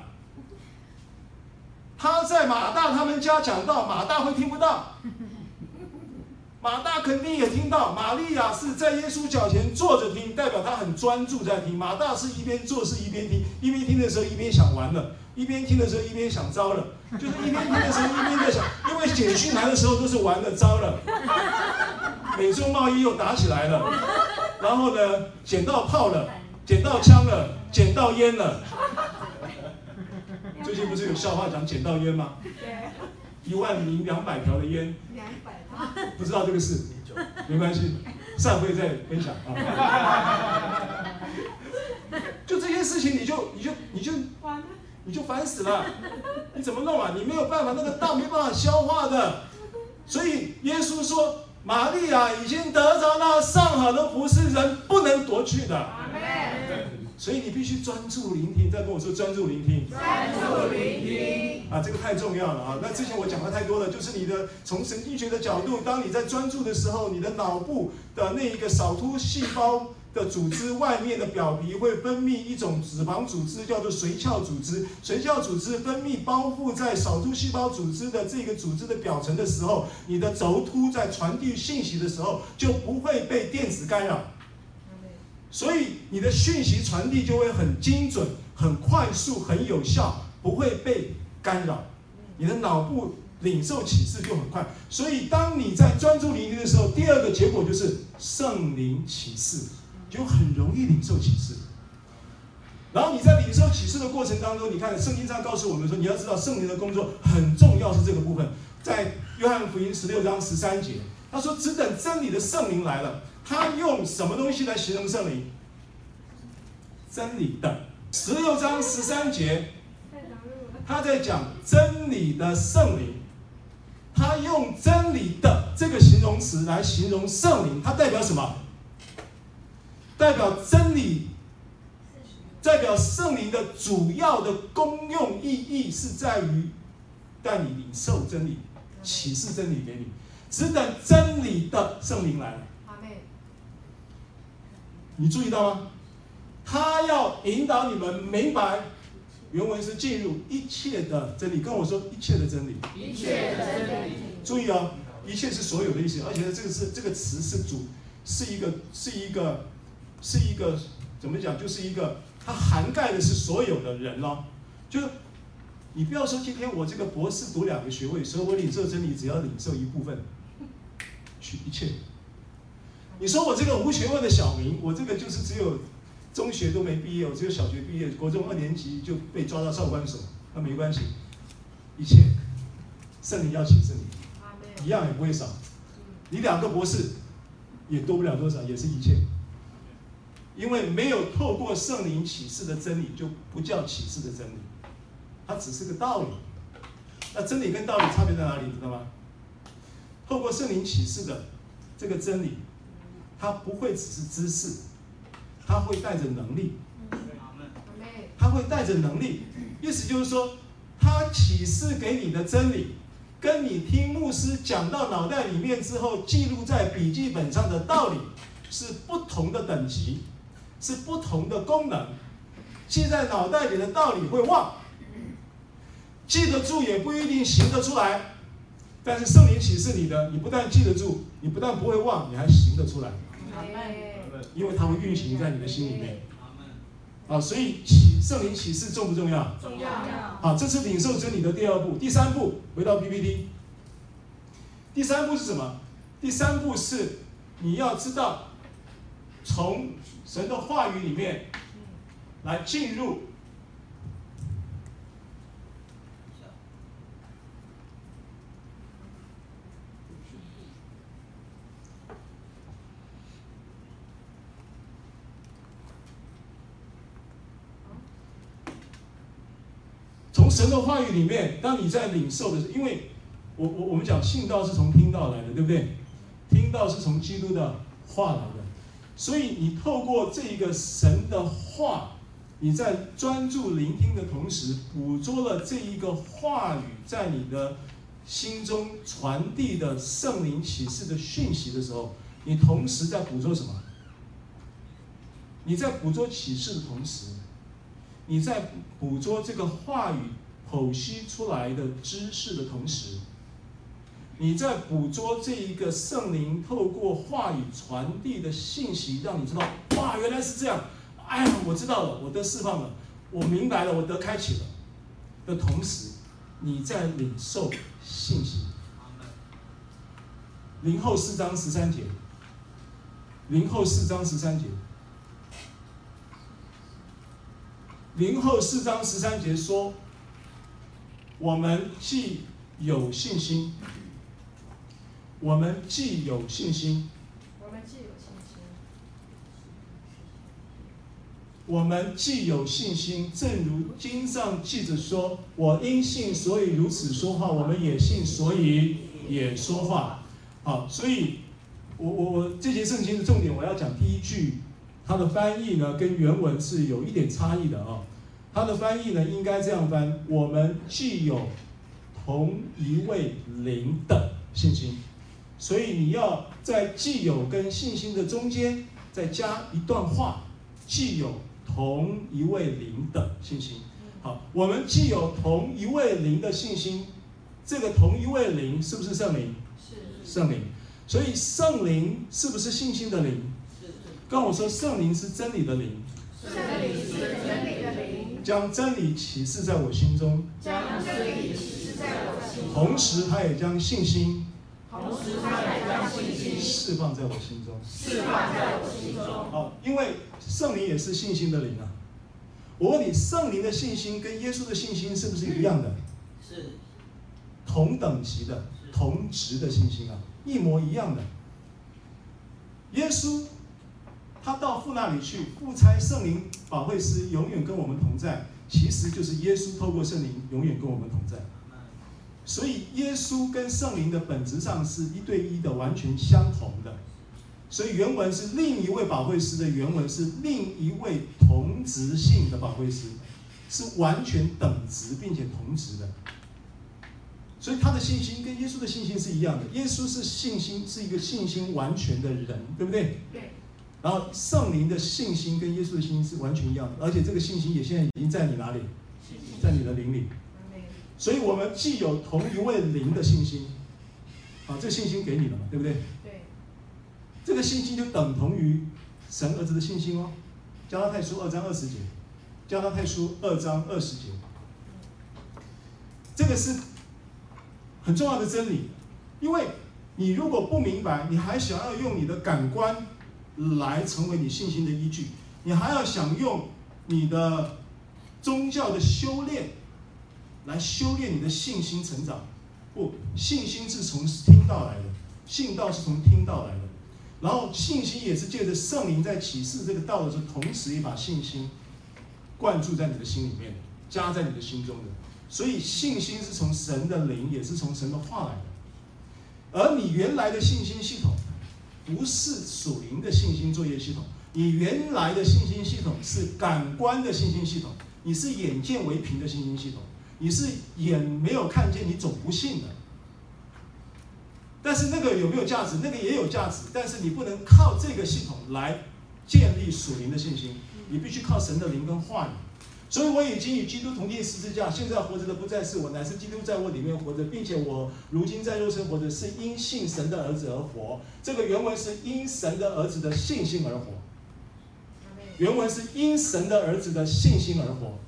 他在马大他们家讲道，马大会听不到。马大肯定也听到，玛利亚是在耶稣脚前坐着听，代表他很专注在听。马大是一边做事一边听，一边听的时候一边想完了，一边听的时候一边想糟了，就是一边听的时候一边在想，因为简讯来的时候都是完了糟了，美中贸易又打起来了，然后呢，捡到炮了，捡到枪了，捡到烟了。最近不是有笑话讲捡到烟吗？一万零两百条的烟。不知道这个事，没关系，散会再分享啊。就这些事情，你就你就你就你就烦死了，你怎么弄啊？你没有办法，那个道没办法消化的。所以耶稣说，玛利亚已经得着那上好的福，是人不能夺去的。所以你必须专注聆听，再跟我说专注聆听。专注聆听啊，这个太重要了啊！那之前我讲的太多了，就是你的从神经学的角度，当你在专注的时候，你的脑部的那一个少突细胞的组织外面的表皮会分泌一种脂肪组织，叫做髓鞘组织。髓鞘组织分泌包覆在少数细胞组织的这个组织的表层的时候，你的轴突在传递信息的时候就不会被电子干扰。所以你的讯息传递就会很精准、很快速、很有效，不会被干扰。你的脑部领受启示就很快。所以当你在专注聆听的时候，第二个结果就是圣灵启示，就很容易领受启示。然后你在领受启示的过程当中，你看圣经上告诉我们说，你要知道圣灵的工作很重要，是这个部分。在约翰福音十六章十三节，他说：“只等真理的圣灵来了。”他用什么东西来形容圣灵？真理的十六章十三节，他在讲真理的圣灵。他用真理的这个形容词来形容圣灵，它代表什么？代表真理，代表圣灵的主要的功用意义是在于带你领受真理，启示真理给你。只等真理的圣灵来了。你注意到吗？他要引导你们明白，原文是进入一切的真理。跟我说一切的真理，一切的真理。注意哦，一切是所有的意思，而且呢，这个是这个词是主，是一个是一个是一个怎么讲？就是一个它涵盖的是所有的人咯。就你不要说今天我这个博士读两个学位，所以我领受真理只要领受一部分，取一切。你说我这个无学问的小明，我这个就是只有中学都没毕业，我只有小学毕业，国中二年级就被抓到少管所，那没关系，一切圣灵要请圣灵，一样也不会少。你两个博士也多不了多少，也是一切。因为没有透过圣灵启示的真理，就不叫启示的真理，它只是个道理。那真理跟道理差别在哪里？你知道吗？透过圣灵启示的这个真理，它不会只是知识，它会带着能力。它会带着能力，意思就是说，它启示给你的真理，跟你听牧师讲到脑袋里面之后，记录在笔记本上的道理，是不同的等级。是不同的功能，记在脑袋里的道理会忘，记得住也不一定行得出来，但是圣灵启示你的，你不但记得住，你不但不会忘，你还行得出来，因为它会运行在你的心里面。啊，所以启圣灵启示重不重要？重要。好，这是领受真理的第二步，第三步回到 PPT。第三步是什么？第三步是你要知道从。神的话语里面，来进入，从神的话语里面，当你在领受的时候，因为我我我们讲信道是从听道来的，对不对？听到是从基督的话来的。所以，你透过这一个神的话，你在专注聆听的同时，捕捉了这一个话语在你的心中传递的圣灵启示的讯息的时候，你同时在捕捉什么？你在捕捉启示的同时，你在捕捉这个话语剖析出来的知识的同时。你在捕捉这一个圣灵透过话语传递的信息，让你知道，哇，原来是这样！哎呀，我知道了，我得释放了，我明白了，我得开启了。的同时，你在领受信息。零后四章十三节。零后四章十三节。零后四章十三节说：“我们既有信心。”我们既有信心，我们既有信心，我们既有信心，正如经上记着说：“我因信，所以如此说话。”我们也信，所以也说话。好，所以我我我这节圣经的重点，我要讲第一句，它的翻译呢跟原文是有一点差异的啊。它的翻译呢应该这样翻：我们既有同一位灵的信心。所以你要在既有跟信心的中间再加一段话，既有同一位灵的信心。好，我们既有同一位灵的信心，这个同一位灵是不是圣灵？是圣灵。所以圣灵是不是信心的灵？是。跟我说，圣灵是真理的灵。圣灵是真理的灵。将真理启示在我心中。将真理启示在我心中。同时，他也将信心。同时，他也将信心释放在我心中。释放在我心中。好，因为圣灵也是信心的灵啊。我问你，圣灵的信心跟耶稣的信心是不是一样的？是。同等级的、同值的信心啊，一模一样的。耶稣他到父那里去，父差圣灵保惠师永远跟我们同在，其实就是耶稣透过圣灵永远跟我们同在。所以，耶稣跟圣灵的本质上是一对一的，完全相同的。所以原文是另一位保惠师的原文是另一位同职性的保惠师，是完全等值并且同职的。所以他的信心跟耶稣的信心是一样的。耶稣是信心是一个信心完全的人，对不对？对。然后圣灵的信心跟耶稣的信心是完全一样的，而且这个信心也现在已经在你哪里？在你的灵里。所以我们既有同一位灵的信心，啊，这个信心给你了嘛，对不对？对。这个信心就等同于神儿子的信心哦。加拉太书二章二十节，加拉太书二章二十节，这个是很重要的真理，因为你如果不明白，你还想要用你的感官来成为你信心的依据，你还要想用你的宗教的修炼来修炼你的信心成长。不，信心是从听到来的，信道是从听到来的，然后信心也是借着圣灵在启示这个道的时候，同时也把信心灌注在你的心里面，加在你的心中的。所以信心是从神的灵，也是从神的话来的。而你原来的信心系统，不是属灵的信心作业系统，你原来的信心系统是感官的信心系统，你是眼见为凭的信心系统，你是眼没有看见，你总不信的。但是那个有没有价值？那个也有价值，但是你不能靠这个系统来建立属灵的信心，你必须靠神的灵跟话语。所以我已经与基督同钉十字架，现在活着的不再是我，乃是基督在我里面活着，并且我如今在肉身活着，是因信神的儿子而活。这个原文是因神的儿子的信心而活。原文是因神的儿子的信心而活。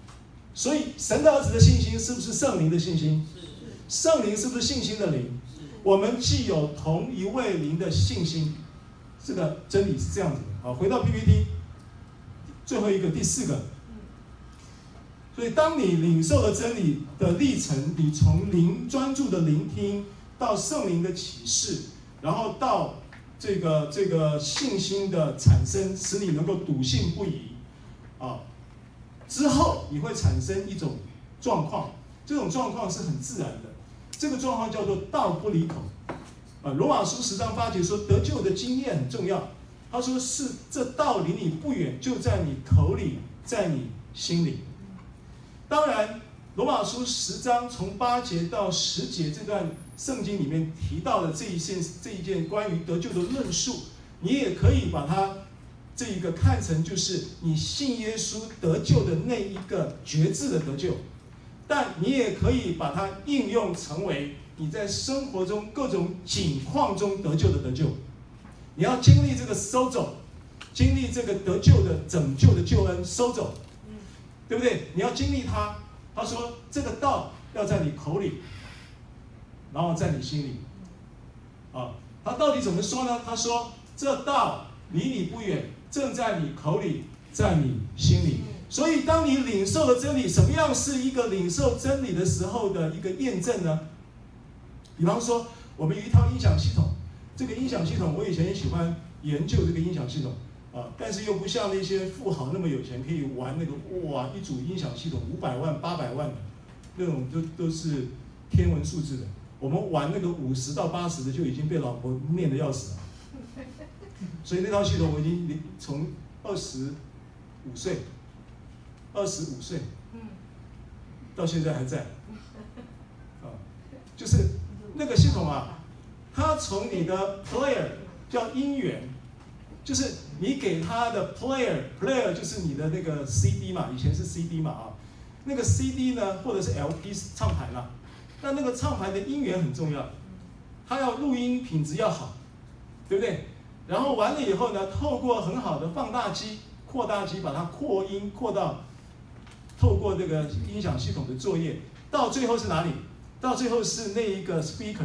所以神的儿子的信心是不是圣灵的信心？圣灵是不是信心的灵？我们既有同一位灵的信心，这个真理是这样子的。好，回到 PPT，最后一个第四个。所以，当你领受了真理的历程，你从灵专注的聆听到圣灵的启示，然后到这个这个信心的产生，使你能够笃信不疑，啊，之后你会产生一种状况，这种状况是很自然的，这个状况叫做道不离口，啊，罗马书十章八节说得救的经验很重要，他说是这道离你不远，就在你口里，在你心里。当然，罗马书十章从八节到十节这段圣经里面提到的这一件这一件关于得救的论述，你也可以把它这一个看成就是你信耶稣得救的那一个决志的得救，但你也可以把它应用成为你在生活中各种境况中得救的得救。你要经历这个收走，经历这个得救的拯救的救恩收走。对不对？你要经历它。他说：“这个道要在你口里，然后在你心里。”啊，他到底怎么说呢？他说：“这道离你不远，正在你口里，在你心里。”所以，当你领受了真理，什么样是一个领受真理的时候的一个验证呢？比方说，我们有一套音响系统，这个音响系统，我以前也喜欢研究这个音响系统。啊，但是又不像那些富豪那么有钱，可以玩那个哇，一组音响系统五百万、八百万的，那种都都是天文数字的。我们玩那个五十到八十的，就已经被老婆念得要死了。所以那套系统我已经从二十五岁，二十五岁，到现在还在。啊，就是那个系统啊，它从你的 player 叫音源。就是你给他的 player，player 就是你的那个 CD 嘛，以前是 CD 嘛啊，那个 CD 呢，或者是 LP 唱盘啦，但那个唱盘的音源很重要，它要录音品质要好，对不对？然后完了以后呢，透过很好的放大机、扩大机把它扩音扩到，透过这个音响系统的作业，到最后是哪里？到最后是那一个 speaker，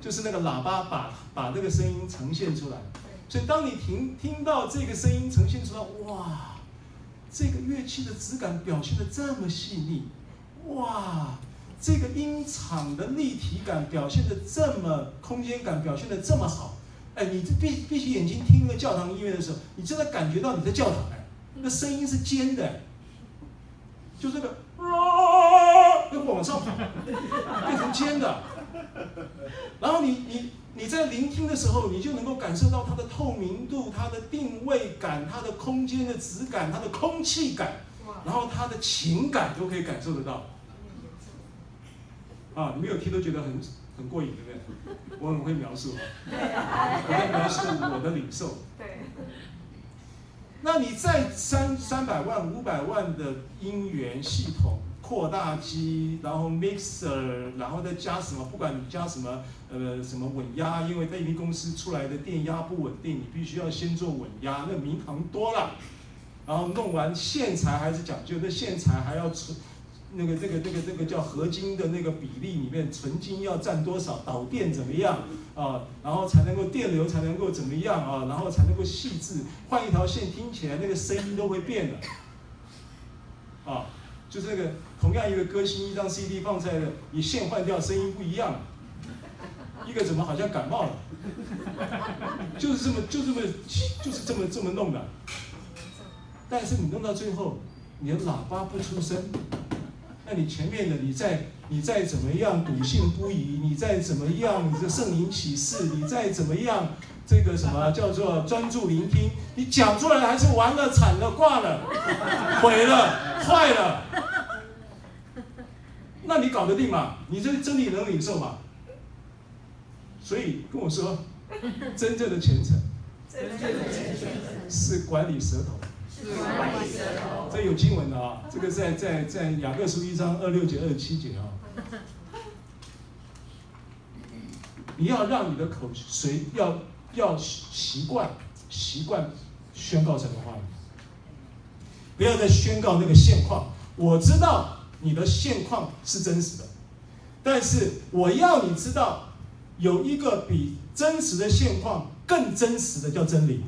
就是那个喇叭把把这个声音呈现出来。所以，当你听听到这个声音呈现出来，哇，这个乐器的质感表现得这么细腻，哇，这个音场的立体感表现得这么，空间感表现得这么好，哎，你这闭闭起眼睛听那个教堂音乐的时候，你真的感觉到你在教堂哎，那声音是尖的，就这个啊，那往上跑，变成尖的，然后你你。你在聆听的时候，你就能够感受到它的透明度、它的定位感、它的空间的质感、它的空气感，然后它的情感都可以感受得到。啊，你没有听都觉得很很过瘾，对不对？我很会描述，我在描述我的领受。对。那你在三三百万、五百万的音源系统。扩大机，然后 mixer，然后再加什么？不管你加什么，呃，什么稳压，因为电力公司出来的电压不稳定，你必须要先做稳压，那名堂多了。然后弄完线材还是讲究，那线材还要出那个这个这个这个叫合金的那个比例里面，纯金要占多少，导电怎么样啊？然后才能够电流才能够怎么样啊？然后才能够细致，换一条线听起来那个声音都会变的。啊，就是那个同样一个歌星，一张 CD 放在的，你线换掉，声音不一样。一个怎么好像感冒了？就是这么就这么就是这么这么弄的。但是你弄到最后，你的喇叭不出声，那你前面的你再你再怎么样笃信不疑，你再怎么样你这圣灵启示，你再怎么样这个什么叫做专注聆听，你讲出来还是完了、惨了、挂了、毁了、坏了，那你搞得定吗？你这真理能领受吗？所以跟我说，真正的虔诚真正的虔诚，是管理舌头。这有经文的啊，这个在在在雅各书一章二六节二十七节啊。你要让你的口随要要习惯习惯宣告什么话语，不要再宣告那个现况。我知道你的现况是真实的，但是我要你知道有一个比真实的现况更真实的叫真理。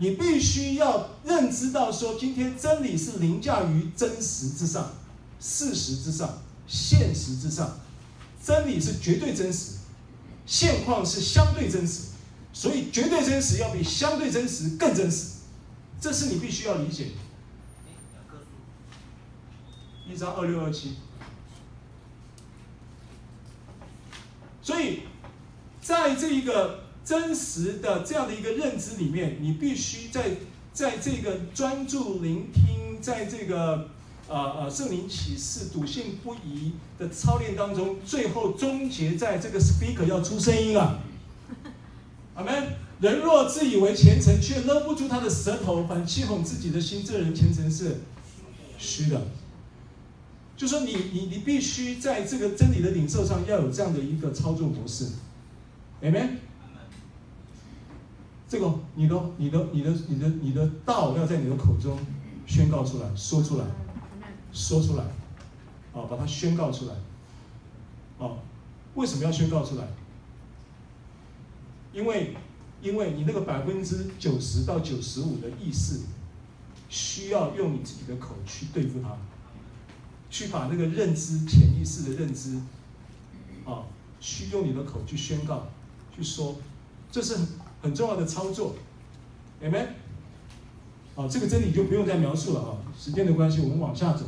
你必须要认知到，说今天真理是凌驾于真实之上，事实之上，现实之上，真理是绝对真实，现况是相对真实，所以绝对真实要比相对真实更真实，这是你必须要理解的。一章二六二七，所以在这一个。真实的这样的一个认知里面，你必须在在这个专注聆听，在这个呃呃圣灵启示、笃信不疑的操练当中，最后终结在这个 speaker 要出声音啊！阿门。人若自以为虔诚，却勒不住他的舌头，反欺哄自己的心，这人虔诚是虚的。就说你你你必须在这个真理的领受上要有这样的一个操作模式，阿门。这个你的你的你的你的你的道要在你的口中宣告出来，说出来，说出来，啊，把它宣告出来，啊，为什么要宣告出来？因为因为你那个百分之九十到九十五的意识，需要用你自己的口去对付它，去把那个认知潜意识的认知，啊，去用你的口去宣告，去说，这是。很重要的操作，Amen。好，这个真理就不用再描述了啊，时间的关系，我们往下走。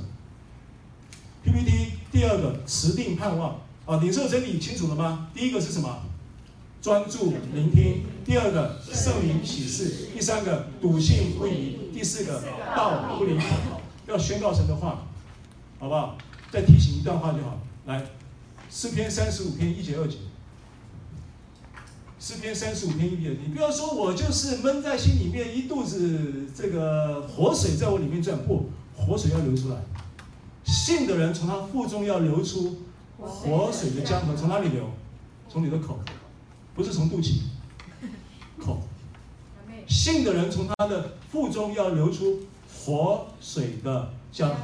PPT 第二个持定盼望啊，领受真理清楚了吗？第一个是什么？专注聆听。第二个圣灵启示。第三个笃信不疑。第四个道不离口，要宣告神的话，好不好？再提醒一段话就好。来，诗篇三十五篇一节二节。诗篇三十五篇一节，你不要说我就是闷在心里面一肚子这个活水在我里面转，不，活水要流出来。信的人从他腹中要流出活水的江河，从哪里流？从你的口，不是从肚脐，口。信的人从他的腹中要流出活水的江河，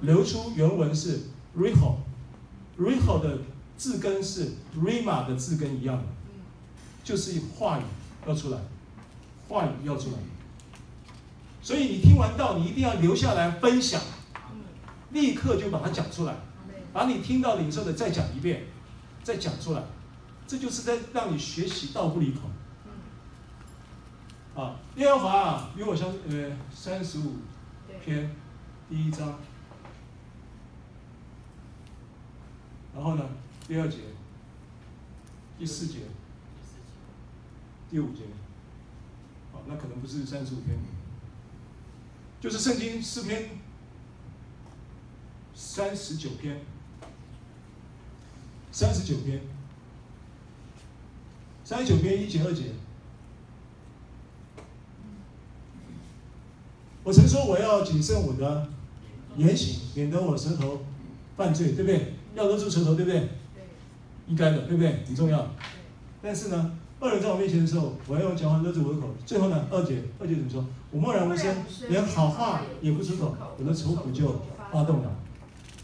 流出原文是 riho，riho 的字根是 rima 的字根一样的。就是话语要出来，话语要出来，所以你听完道，你一定要留下来分享，立刻就把它讲出来，把你听到领受的再讲一遍，再讲出来，这就是在让你学习道不离口。啊，耶和华啊，与我相呃三十五篇第一章，然后呢，第二节，第四节。第五节，好，那可能不是三十五篇，就是圣经诗篇三十九篇，三十九篇，三十九篇一节二节。我曾说我要谨慎我的言行，免得我舌头犯罪，对不对？要勒住舌头，对不对？应该的，对不对？很重要。但是呢？恶人在我面前的时候，我要用讲话勒住我的口。最后呢，二姐，二姐怎么说？我默然无声，连好话也不出口，我的愁苦就发动了。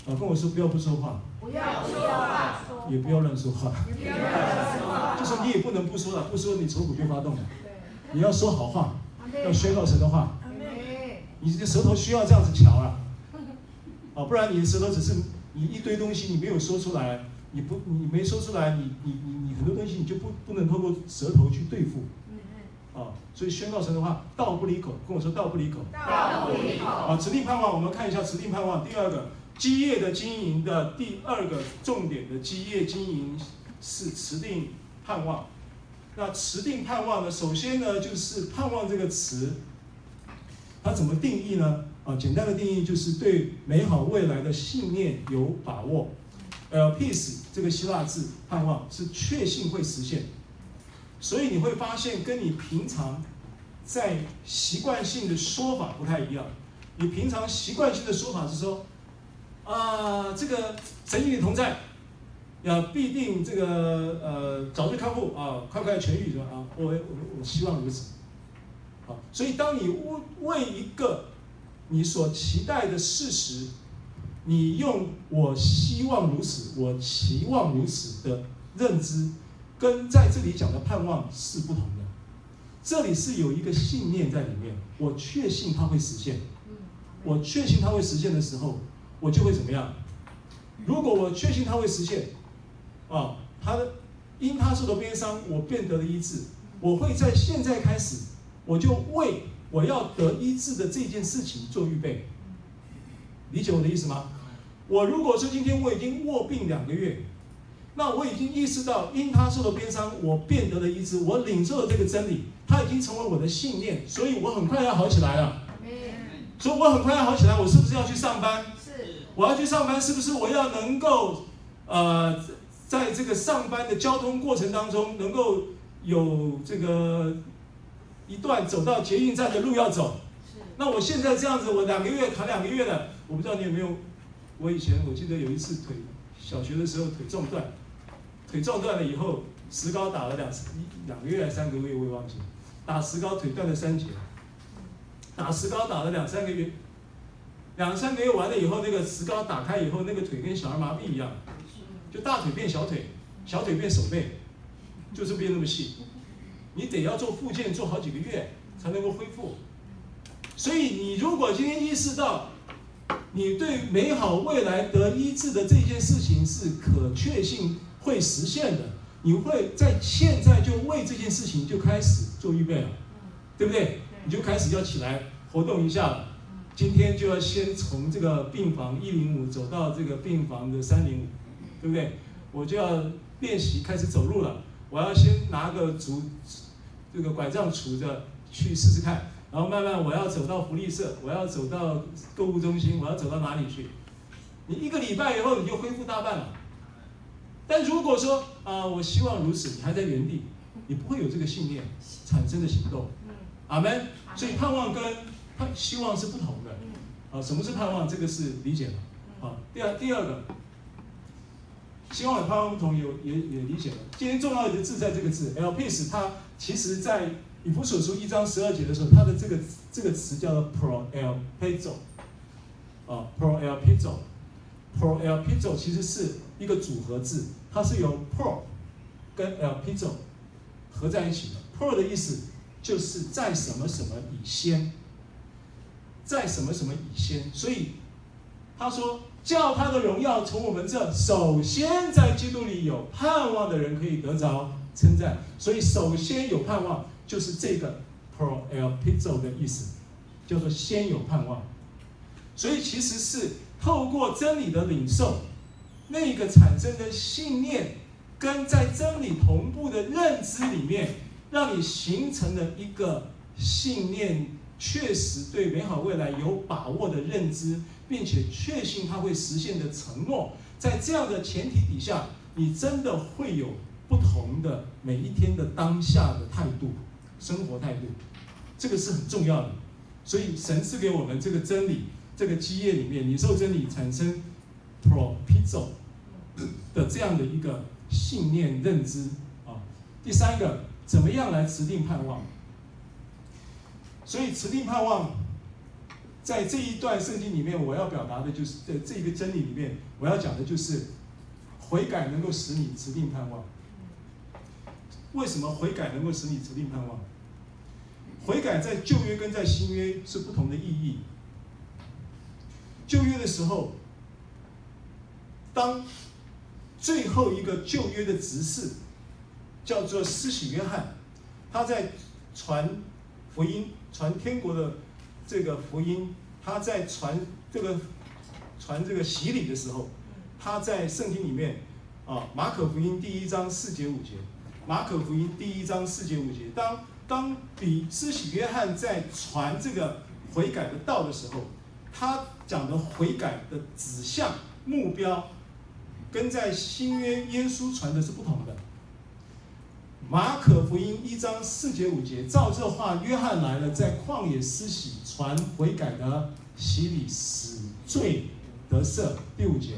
啊，跟我说不要不说话，不要说话，也不要乱说话，也不要乱说话，就说你也不能不说了，不说你愁苦就发动了。你要说好话，要宣告神的话。你这舌头需要这样子瞧啊，啊，不然你的舌头只是你一堆东西，你没有说出来，你不你没说出来，你你你你很多东西你就不不能透过舌头去对付。啊，所以宣告神的话，道不离口，跟我说道不离口。道不离口。啊，持定盼望，我们看一下持定盼望。第二个基业的经营的第二个重点的基业经营是持定盼望。那持定盼望呢，首先呢就是盼望这个词，它怎么定义呢？啊，简单的定义就是对美好未来的信念有把握。Elpis 这个希腊字盼望是确信会实现。所以你会发现，跟你平常在习惯性的说法不太一样。你平常习惯性的说法是说，啊，这个神与你同在，要必定这个呃早日康复啊，快快痊愈是吧？啊，我我我希望如此。好，所以当你为为一个你所期待的事实，你用我希望如此，我期望如此的认知。跟在这里讲的盼望是不同的，这里是有一个信念在里面，我确信它会实现，我确信它会实现的时候，我就会怎么样？如果我确信它会实现，啊，他的因他受的悲伤，我变得了医治，我会在现在开始，我就为我要得医治的这件事情做预备，理解我的意思吗？我如果说今天我已经卧病两个月。那我已经意识到，因他受了鞭伤，我变得了医治，我领受了这个真理，他已经成为我的信念，所以我很快要好起来了。所以我很快要好起来，我是不是要去上班？是。我要去上班，是不是我要能够，呃，在这个上班的交通过程当中，能够有这个一段走到捷运站的路要走？是。那我现在这样子，我两个月扛两个月了，我不知道你有没有？我以前我记得有一次腿，小学的时候腿撞断。腿撞断了以后，石膏打了两一两个月还三个月，我也忘记了。打石膏腿断了三节，打石膏打了两三个月，两三个月完了以后，那个石膏打开以后，那个腿跟小儿麻痹一样，就大腿变小腿，小腿变手背，就是变那么细。你得要做复健，做好几个月才能够恢复。所以你如果今天意识到，你对美好未来得医治的这件事情是可确信。会实现的，你会在现在就为这件事情就开始做预备了，对不对？你就开始要起来活动一下了。今天就要先从这个病房一零五走到这个病房的三零五，对不对？我就要练习开始走路了。我要先拿个拄这个拐杖杵着去试试看，然后慢慢我要走到福利社，我要走到购物中心，我要走到哪里去？你一个礼拜以后你就恢复大半了。但如果说啊、呃，我希望如此，你还在原地，你不会有这个信念产生的行动。阿门。所以盼望跟盼希望是不同的。啊，什么是盼望？这个是理解了。啊，第二第二个，希望与盼望不同，也也也理解了。今天重要的字在这个字，elpis，它其实在以弗所书一章十二节的时候，它的这个这个词叫做 proelpizo 啊，proelpizo，proelpizo 其实是一个组合字。它是由 pro 跟 elpizo 合在一起的。pro 的意思就是在什么什么以先，在什么什么以先。所以他说，叫他的荣耀从我们这首先在基督里有盼望的人可以得着称赞。所以首先有盼望，就是这个 pro el p i z z o 的意思，叫做先有盼望。所以其实是透过真理的领受。那个产生的信念，跟在真理同步的认知里面，让你形成了一个信念，确实对美好未来有把握的认知，并且确信它会实现的承诺。在这样的前提底下，你真的会有不同的每一天的当下的态度，生活态度，这个是很重要的。所以神赐给我们这个真理，这个基业里面，你受真理产生。propizo 的这样的一个信念认知啊，第三个怎么样来持定盼望？所以持定盼望在这一段圣经里面，我要表达的就是在这个真理里面，我要讲的就是悔改能够使你持定盼望。为什么悔改能够使你持定盼望？悔改在旧约跟在新约是不同的意义。旧约的时候，当最后一个旧约的执事叫做施洗约翰，他在传福音、传天国的这个福音，他在传这个传这个洗礼的时候，他在圣经里面啊，马可福音第一章四节五节，马可福音第一章四节五节，当当比施洗约翰在传这个悔改的道的时候，他讲的悔改的指向目标。跟在新约耶稣传的是不同的。马可福音一章四节五节，照这话，约翰来了，在旷野施洗，传悔改的洗礼，死罪得赦。第五节，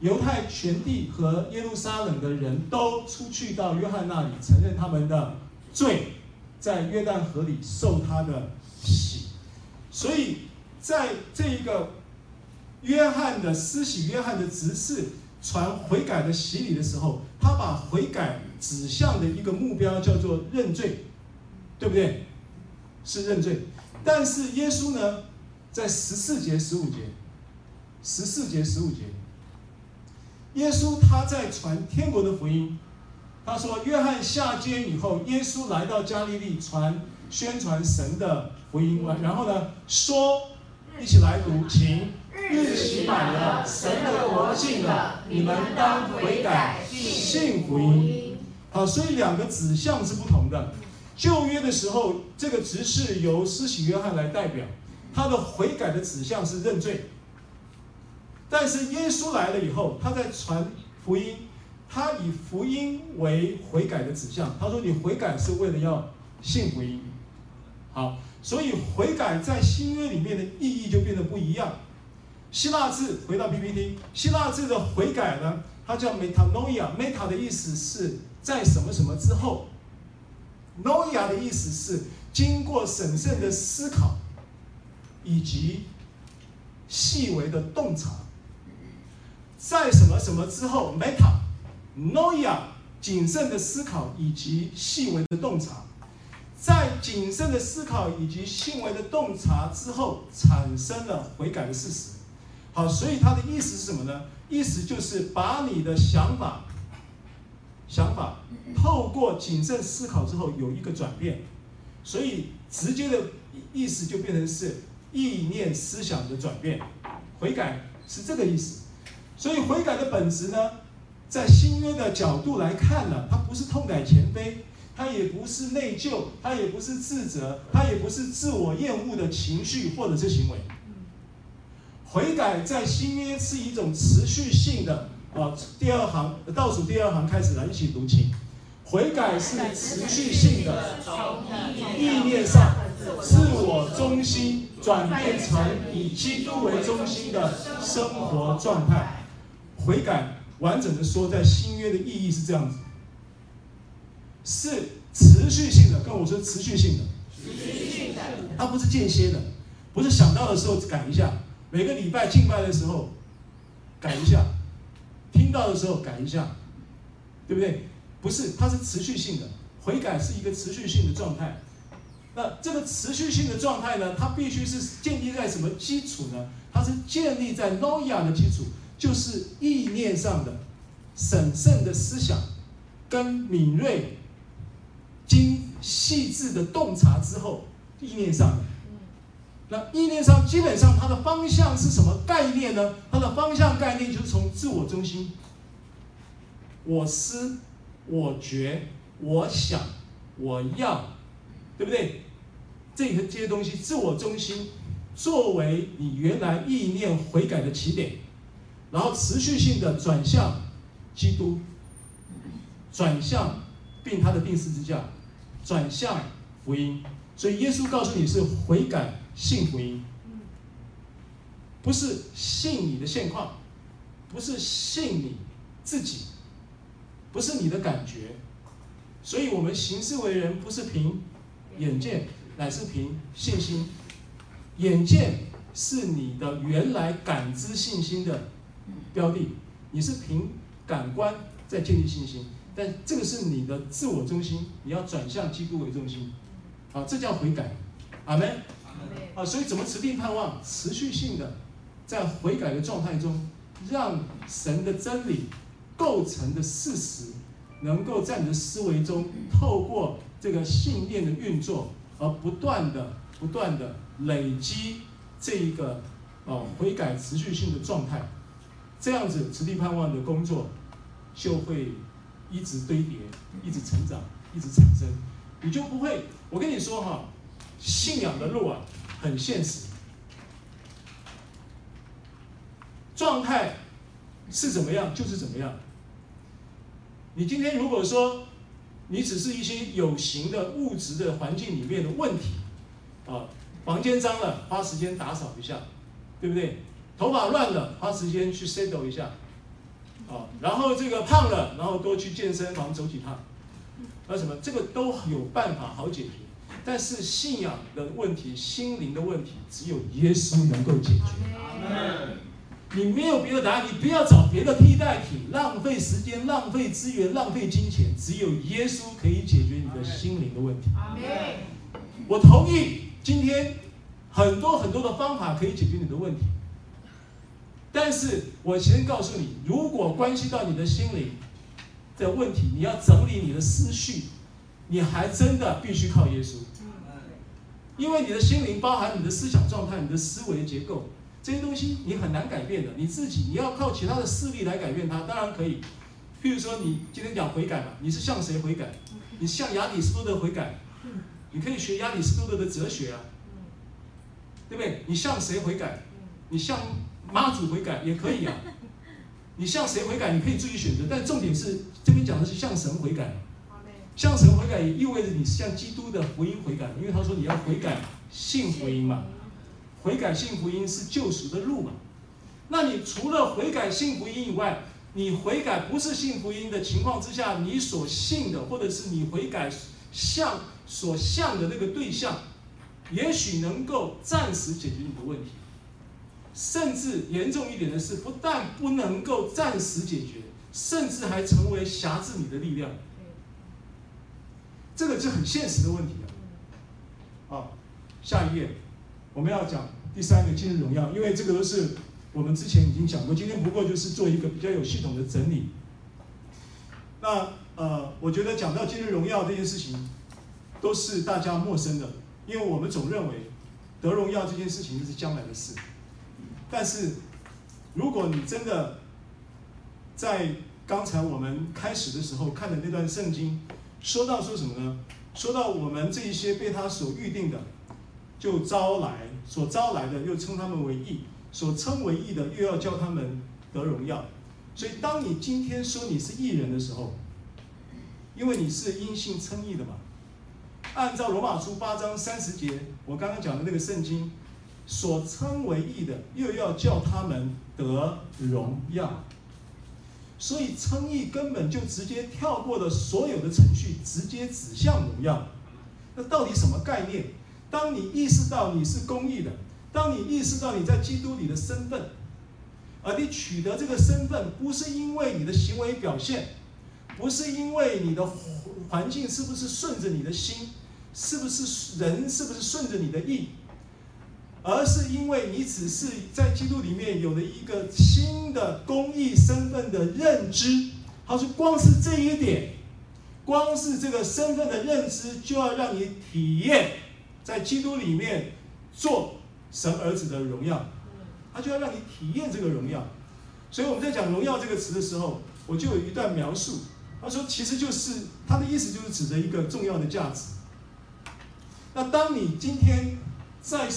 犹太全地和耶路撒冷的人都出去到约翰那里，承认他们的罪，在约旦河里受他的洗。所以，在这一个约翰的施洗，约翰的执事。传悔改的洗礼的时候，他把悔改指向的一个目标叫做认罪，对不对？是认罪。但是耶稣呢，在十四节、十五节，十四节、十五节，耶稣他在传天国的福音。他说：“约翰下监以后，耶稣来到加利利传宣传神的福音。然后呢，说，一起来读，请。”日期满了，神的国近了，你们当悔改，信福音。好，所以两个指向是不同的。旧约的时候，这个执事由施洗约翰来代表，他的悔改的指向是认罪。但是耶稣来了以后，他在传福音，他以福音为悔改的指向。他说：“你悔改是为了要信福音。”好，所以悔改在新约里面的意义就变得不一样。希腊字回到 PPT，希腊字的悔改呢，它叫 metanoia，meta 的意思是在什么什么之后，noia 的意思是经过审慎的思考以及细微的洞察，在什么什么之后，meta，noia 谨慎的思考以及细微的洞察，在谨慎的思考以及细微的洞察之后，产生了悔改的事实。好，所以他的意思是什么呢？意思就是把你的想法、想法透过谨慎思考之后有一个转变，所以直接的意思就变成是意念思想的转变。悔改是这个意思。所以悔改的本质呢，在新约的角度来看呢，它不是痛改前非，它也不是内疚，它也不是自责，它也不是自我厌恶的情绪或者是行为。悔改在新约是一种持续性的啊，第二行倒数第二行开始来一起读，请。悔改是持续性的，意念上自我中心转变成以基督为中心的生活状态。悔改完整的说，在新约的意义是这样子，是持续性的，跟我说持续性的，持续性的，它不是间歇的，不是想到的时候改一下。每个礼拜敬拜的时候改一下，听到的时候改一下，对不对？不是，它是持续性的。悔改是一个持续性的状态。那这个持续性的状态呢，它必须是建立在什么基础呢？它是建立在 noia 的基础，就是意念上的审慎的思想，跟敏锐、精细致的洞察之后，意念上的。那意念上，基本上它的方向是什么概念呢？它的方向概念就是从自我中心，我思、我觉、我想、我要，对不对？这些这些东西，自我中心作为你原来意念悔改的起点，然后持续性的转向基督，转向并他的钉十字架，转向福音。所以耶稣告诉你是悔改。信福音，不是信你的现况，不是信你自己，不是你的感觉，所以我们行事为人不是凭眼见，乃是凭信心。眼见是你的原来感知信心的标的，你是凭感官在建立信心，但这个是你的自我中心，你要转向基督为中心，啊，这叫悔改，阿门，啊，所以怎么持定盼望，持续性的？在悔改的状态中，让神的真理构成的事实，能够在你的思维中透过这个信念的运作，而不断的、不断的累积这一个哦悔改持续性的状态，这样子持定盼望的工作就会一直堆叠、一直成长、一直产生，你就不会。我跟你说哈，信仰的路啊很现实，状态是怎么样就是怎么样。你今天如果说你只是一些有形的物质的环境里面的问题，啊，房间脏了，花时间打扫一下，对不对？头发乱了，花时间去 settle 一下，啊，然后这个胖了，然后多去健身房走几趟，那什么，这个都有办法好解决。但是信仰的问题、心灵的问题，只有耶稣能够解决。你没有别的答案，你不要找别的替代品，浪费时间、浪费资源、浪费金钱。只有耶稣可以解决你的心灵的问题。我同意，今天很多很多的方法可以解决你的问题。但是我先告诉你，如果关系到你的心灵的问题，你要整理你的思绪，你还真的必须靠耶稣。因为你的心灵包含你的思想状态、你的思维结构。这些东西你很难改变的，你自己你要靠其他的势力来改变它，当然可以。譬如说，你今天讲悔改嘛，你是向谁悔改？你向亚里士多德悔改，你可以学亚里士多德的哲学啊，对不对？你向谁悔改？你向妈祖悔改也可以啊。你向谁悔改？你可以自己选择，但重点是这边讲的是向神悔改。向神悔改也意味着你是向基督的福音悔改，因为他说你要悔改信福音嘛。悔改信福音是救赎的路嘛？那你除了悔改信福音以外，你悔改不是信福音的情况之下，你所信的，或者是你悔改向所向的那个对象，也许能够暂时解决你的问题，甚至严重一点的是，不但不能够暂时解决，甚至还成为辖制你的力量。这个是很现实的问题啊！好，下一页，我们要讲。第三个今日荣耀，因为这个都是我们之前已经讲过，今天不过就是做一个比较有系统的整理。那呃，我觉得讲到今日荣耀这件事情，都是大家陌生的，因为我们总认为得荣耀这件事情是将来的事。但是如果你真的在刚才我们开始的时候看的那段圣经，说到说什么呢？说到我们这一些被他所预定的。就招来所招来的，又称他们为义；所称为义的，又要叫他们得荣耀。所以，当你今天说你是义人的时候，因为你是因信称义的嘛。按照罗马书八章三十节，我刚刚讲的那个圣经，所称为义的，又要叫他们得荣耀。所以，称义根本就直接跳过了所有的程序，直接指向荣耀。那到底什么概念？当你意识到你是公义的，当你意识到你在基督里的身份，而你取得这个身份，不是因为你的行为表现，不是因为你的环境是不是顺着你的心，是不是人是不是顺着你的意，而是因为你只是在基督里面有了一个新的公义身份的认知。他说，光是这一点，光是这个身份的认知，就要让你体验。在基督里面做神儿子的荣耀，他就要让你体验这个荣耀。所以我们在讲“荣耀”这个词的时候，我就有一段描述。他说，其实就是他的意思，就是指着一个重要的价值。那当你今天在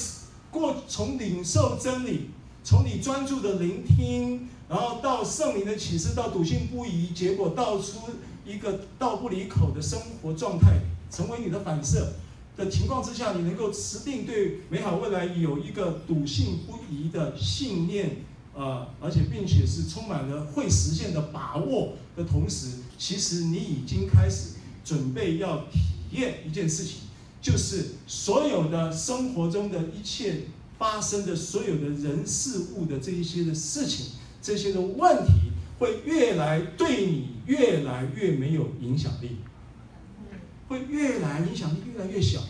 过从领受真理，从你专注的聆听，然后到圣灵的启示，到笃信不疑，结果道出一个道不离口的生活状态，成为你的反射。的情况之下，你能够持定对美好未来有一个笃信不疑的信念，呃，而且并且是充满了会实现的把握的同时，其实你已经开始准备要体验一件事情，就是所有的生活中的一切发生的所有的人事物的这一些的事情，这些的问题，会越来对你越来越没有影响力，会越来影响力越来越小。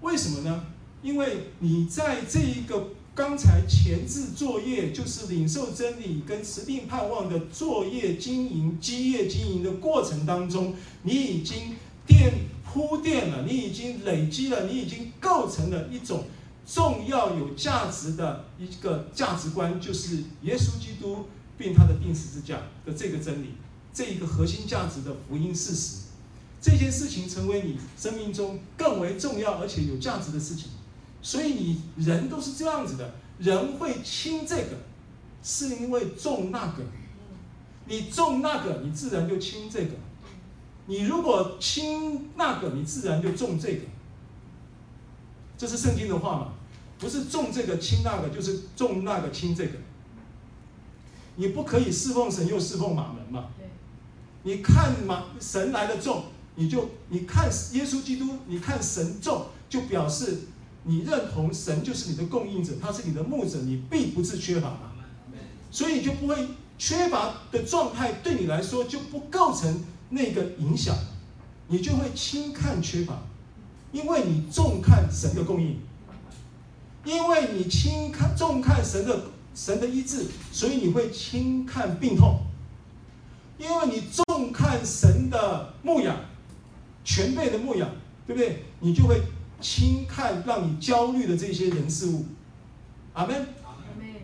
为什么呢？因为你在这一个刚才前置作业，就是领受真理跟持定盼望的作业经营、基业经营的过程当中，你已经垫铺垫了，你已经累积了，你已经构成了一种重要有价值的一个价值观，就是耶稣基督并他的钉十字架的这个真理，这一个核心价值的福音事实，这件事情成为你生命中更为重要而且有价值的事情。所以你人都是这样子的，人会轻这个，是因为重那个。你重那个，你自然就轻这个。你如果轻那个，你自然就重这个。这是圣经的话嘛？不是重这个轻那个，就是重那个轻这个。你不可以侍奉神又侍奉马门嘛？你看马神来的重，你就你看耶稣基督，你看神重，就表示。你认同神就是你的供应者，他是你的牧者，你必不是缺乏嘛，所以你就不会缺乏的状态，对你来说就不构成那个影响，你就会轻看缺乏，因为你重看神的供应，因为你轻看重看神的神的医治，所以你会轻看病痛，因为你重看神的牧养，全辈的牧养，对不对？你就会。轻看让你焦虑的这些人事物，阿门。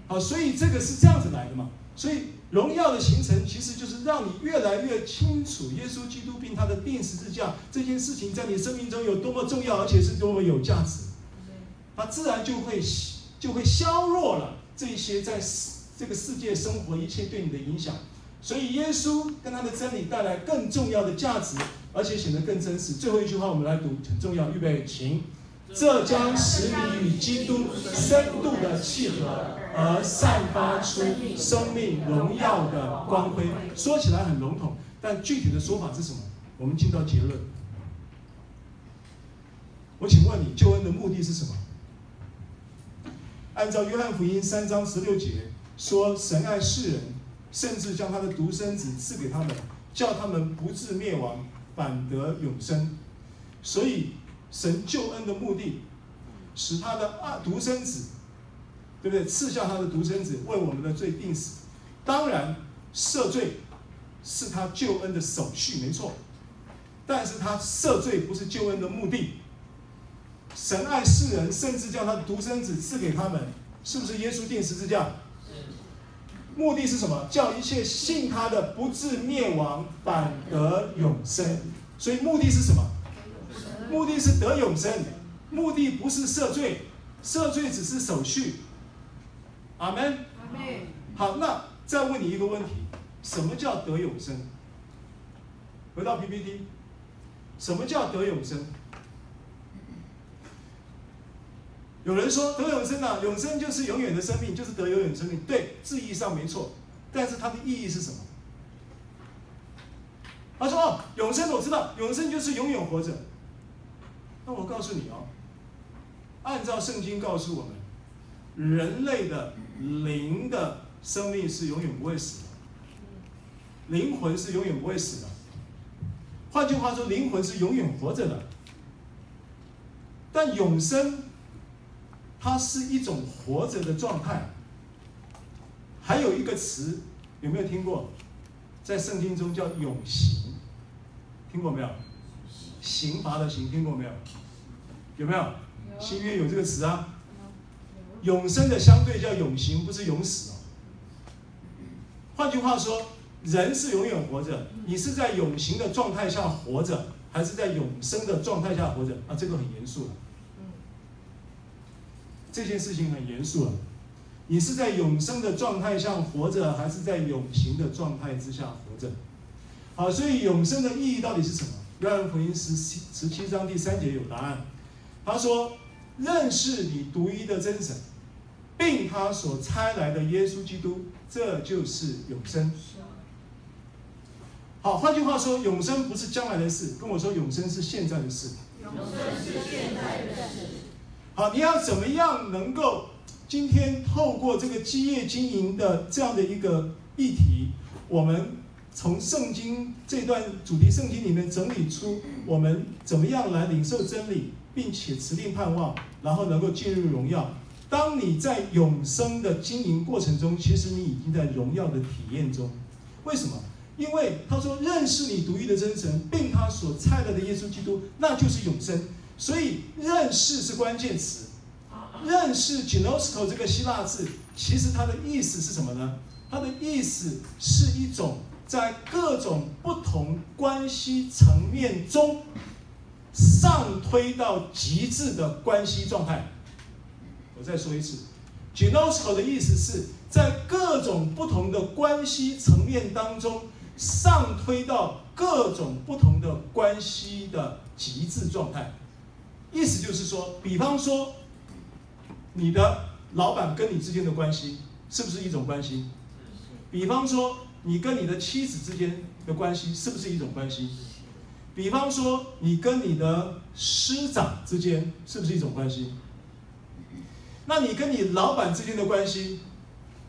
好，所以这个是这样子来的嘛。所以荣耀的形成，其实就是让你越来越清楚耶稣基督并他的钉十字架这件事情在你生命中有多么重要，而且是多么有价值。它自然就会就会削弱了这些在世这个世界生活一切对你的影响。所以耶稣跟他的真理带来更重要的价值。而且显得更真实。最后一句话，我们来读，很重要。预备，请。这将使你与基督深度的契合，而散发出生命荣耀的光辉。说起来很笼统，但具体的说法是什么？我们进到结论。我请问你，救恩的目的是什么？按照约翰福音三章十六节说，神爱世人，甚至将他的独生子赐给他们，叫他们不致灭亡。反得永生，所以神救恩的目的，使他的爱独生子，对不对？赐下他的独生子为我们的罪定死。当然，赦罪是他救恩的手续，没错。但是他赦罪不是救恩的目的。神爱世人，甚至将他的独生子赐给他们，是不是耶稣钉十字架？目的是什么？叫一切信他的不至灭亡，反得永生。所以目的是什么？目的是得永生。目的不是赦罪，赦罪只是手续。阿门。阿门。好，那再问你一个问题：什么叫得永生？回到 PPT，什么叫得永生？有人说得永生啊，永生就是永远的生命，就是得永远的生命。对，字义上没错，但是它的意义是什么？他说：“哦，永生我知道，永生就是永远活着。那我告诉你哦，按照圣经告诉我们，人类的灵的生命是永远不会死的，灵魂是永远不会死的。换句话说，灵魂是永远活着的。但永生。”它是一种活着的状态。还有一个词，有没有听过？在圣经中叫永行，听过没有？刑罚的刑，听过没有？有没有？新约有这个词啊。永生的相对叫永刑，不是永死哦。换句话说，人是永远活着，你是在永刑的状态下活着，还是在永生的状态下活着？啊，这个很严肃了。这件事情很严肃了，你是在永生的状态下活着，还是在永刑的状态之下活着？好，所以永生的意义到底是什么？约翰福音十七十七章第三节有答案。他说：“认识你独一的真神，并他所差来的耶稣基督，这就是永生。”好，换句话说，永生不是将来的事，跟我说，永生是现在的事。永生是现在的事。好，你要怎么样能够今天透过这个基业经营的这样的一个议题，我们从圣经这段主题圣经里面整理出我们怎么样来领受真理，并且持定盼望，然后能够进入荣耀。当你在永生的经营过程中，其实你已经在荣耀的体验中。为什么？因为他说认识你独一的真神，并他所差来的耶稣基督，那就是永生。所以认识是关键词。认识 ginosko 这个希腊字，其实它的意思是什么呢？它的意思是一种在各种不同关系层面中上推到极致的关系状态。我再说一次 g i n o s c o 的意思是在各种不同的关系层面当中上推到各种不同的关系的极致状态。意思就是说，比方说。你的老板跟你之间的关系是不是一种关系？比方说，你跟你的妻子之间的关系是不是一种关系？比方说，你跟你的师长之间是不是一种关系？那你跟你老板之间的关系，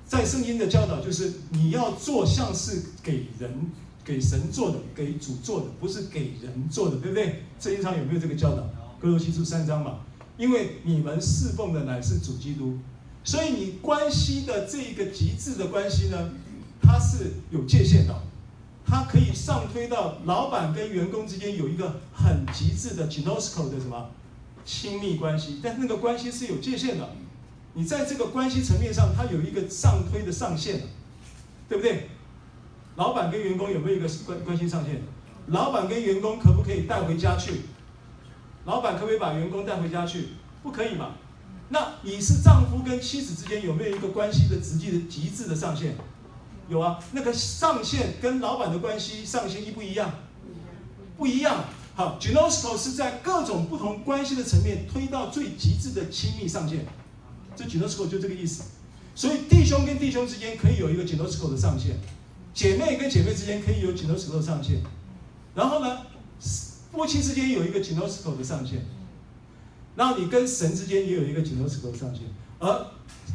在圣经的教导就是你要做像是给人、给神做的、给主做的，不是给人做的，对不对？圣经上有没有这个教导？哥罗西书三章嘛。因为你们侍奉的乃是主基督，所以你关系的这一个极致的关系呢，它是有界限的，它可以上推到老板跟员工之间有一个很极致的 Ginosco 的什么亲密关系，但是那个关系是有界限的，你在这个关系层面上，它有一个上推的上限，对不对？老板跟员工有没有一个关关系上限？老板跟员工可不可以带回家去？老板可不可以把员工带回家去？不可以嘛？那你是丈夫跟妻子之间有没有一个关系的直接的极致的上限？有啊，那个上限跟老板的关系上限一不一样？不一样。好，ginosko 是在各种不同关系的层面推到最极致的亲密上限。这 ginosko 就这个意思。所以弟兄跟弟兄之间可以有一个 ginosko 的上限，姐妹跟姐妹之间可以有 ginosko 的上限。然后呢？夫妻之间有一个 ginosko 的上限，然后你跟神之间也有一个 ginosko 的上限，而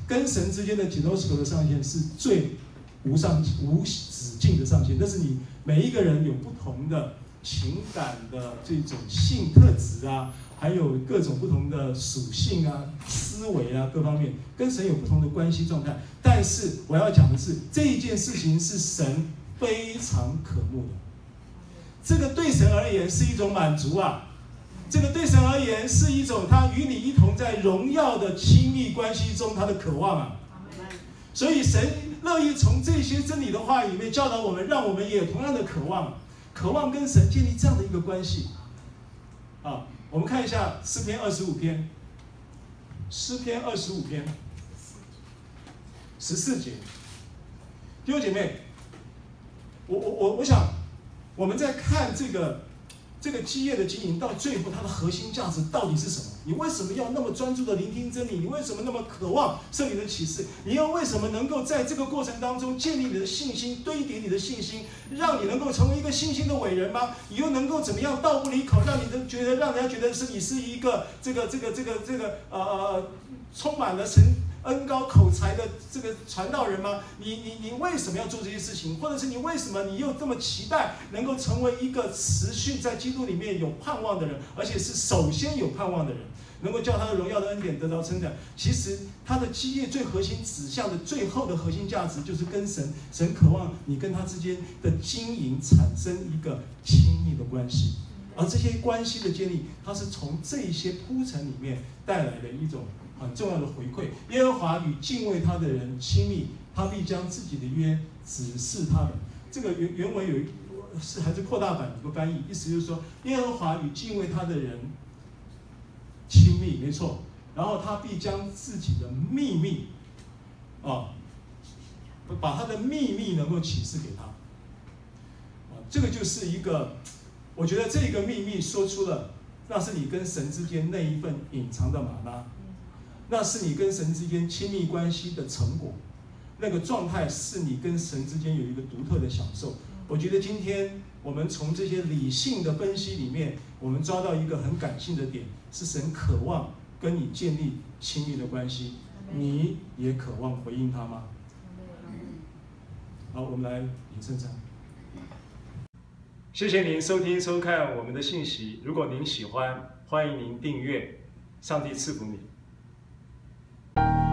跟神之间的 ginosko 的上限是最无上无止境的上限。但是你每一个人有不同的情感的这种性特质啊，还有各种不同的属性啊、思维啊各方面，跟神有不同的关系状态。但是我要讲的是，这一件事情是神非常渴慕的。这个对神而言是一种满足啊，这个对神而言是一种他与你一同在荣耀的亲密关系中他的渴望啊。所以神乐意从这些真理的话里面教导我们，让我们也同样的渴望，渴望跟神建立这样的一个关系。啊，我们看一下诗篇二十五篇，诗篇二十五篇十四节，弟兄姐妹，我我我我想。我们在看这个这个基业的经营，到最后它的核心价值到底是什么？你为什么要那么专注的聆听真理？你为什么那么渴望圣灵的启示？你又为什么能够在这个过程当中建立你的信心，堆叠你的信心，让你能够成为一个信心的伟人吗？你又能够怎么样倒不离口，让你的觉得让人家觉得是你是一个这个这个这个这个呃呃充满了神。恩高口才的这个传道人吗？你你你为什么要做这些事情？或者是你为什么你又这么期待能够成为一个持续在基督里面有盼望的人，而且是首先有盼望的人，能够叫他的荣耀的恩典得到称赞？其实他的基业最核心指向的最后的核心价值，就是跟神，神渴望你跟他之间的经营产生一个亲密的关系，而这些关系的建立，它是从这些铺陈里面带来的一种。很重要的回馈，耶和华与敬畏他的人亲密，他必将自己的约指示他们。这个原原文有是还是扩大版一个翻译，意思就是说，耶和华与敬畏他的人亲密，没错。然后他必将自己的秘密，啊，把他的秘密能够启示给他。啊，这个就是一个，我觉得这个秘密说出了，那是你跟神之间那一份隐藏的马拉。那是你跟神之间亲密关系的成果，那个状态是你跟神之间有一个独特的享受。我觉得今天我们从这些理性的分析里面，我们抓到一个很感性的点，是神渴望跟你建立亲密的关系，你也渴望回应他吗？好，我们来领圣餐。谢谢您收听收看我们的信息。如果您喜欢，欢迎您订阅。上帝赐福你。thank you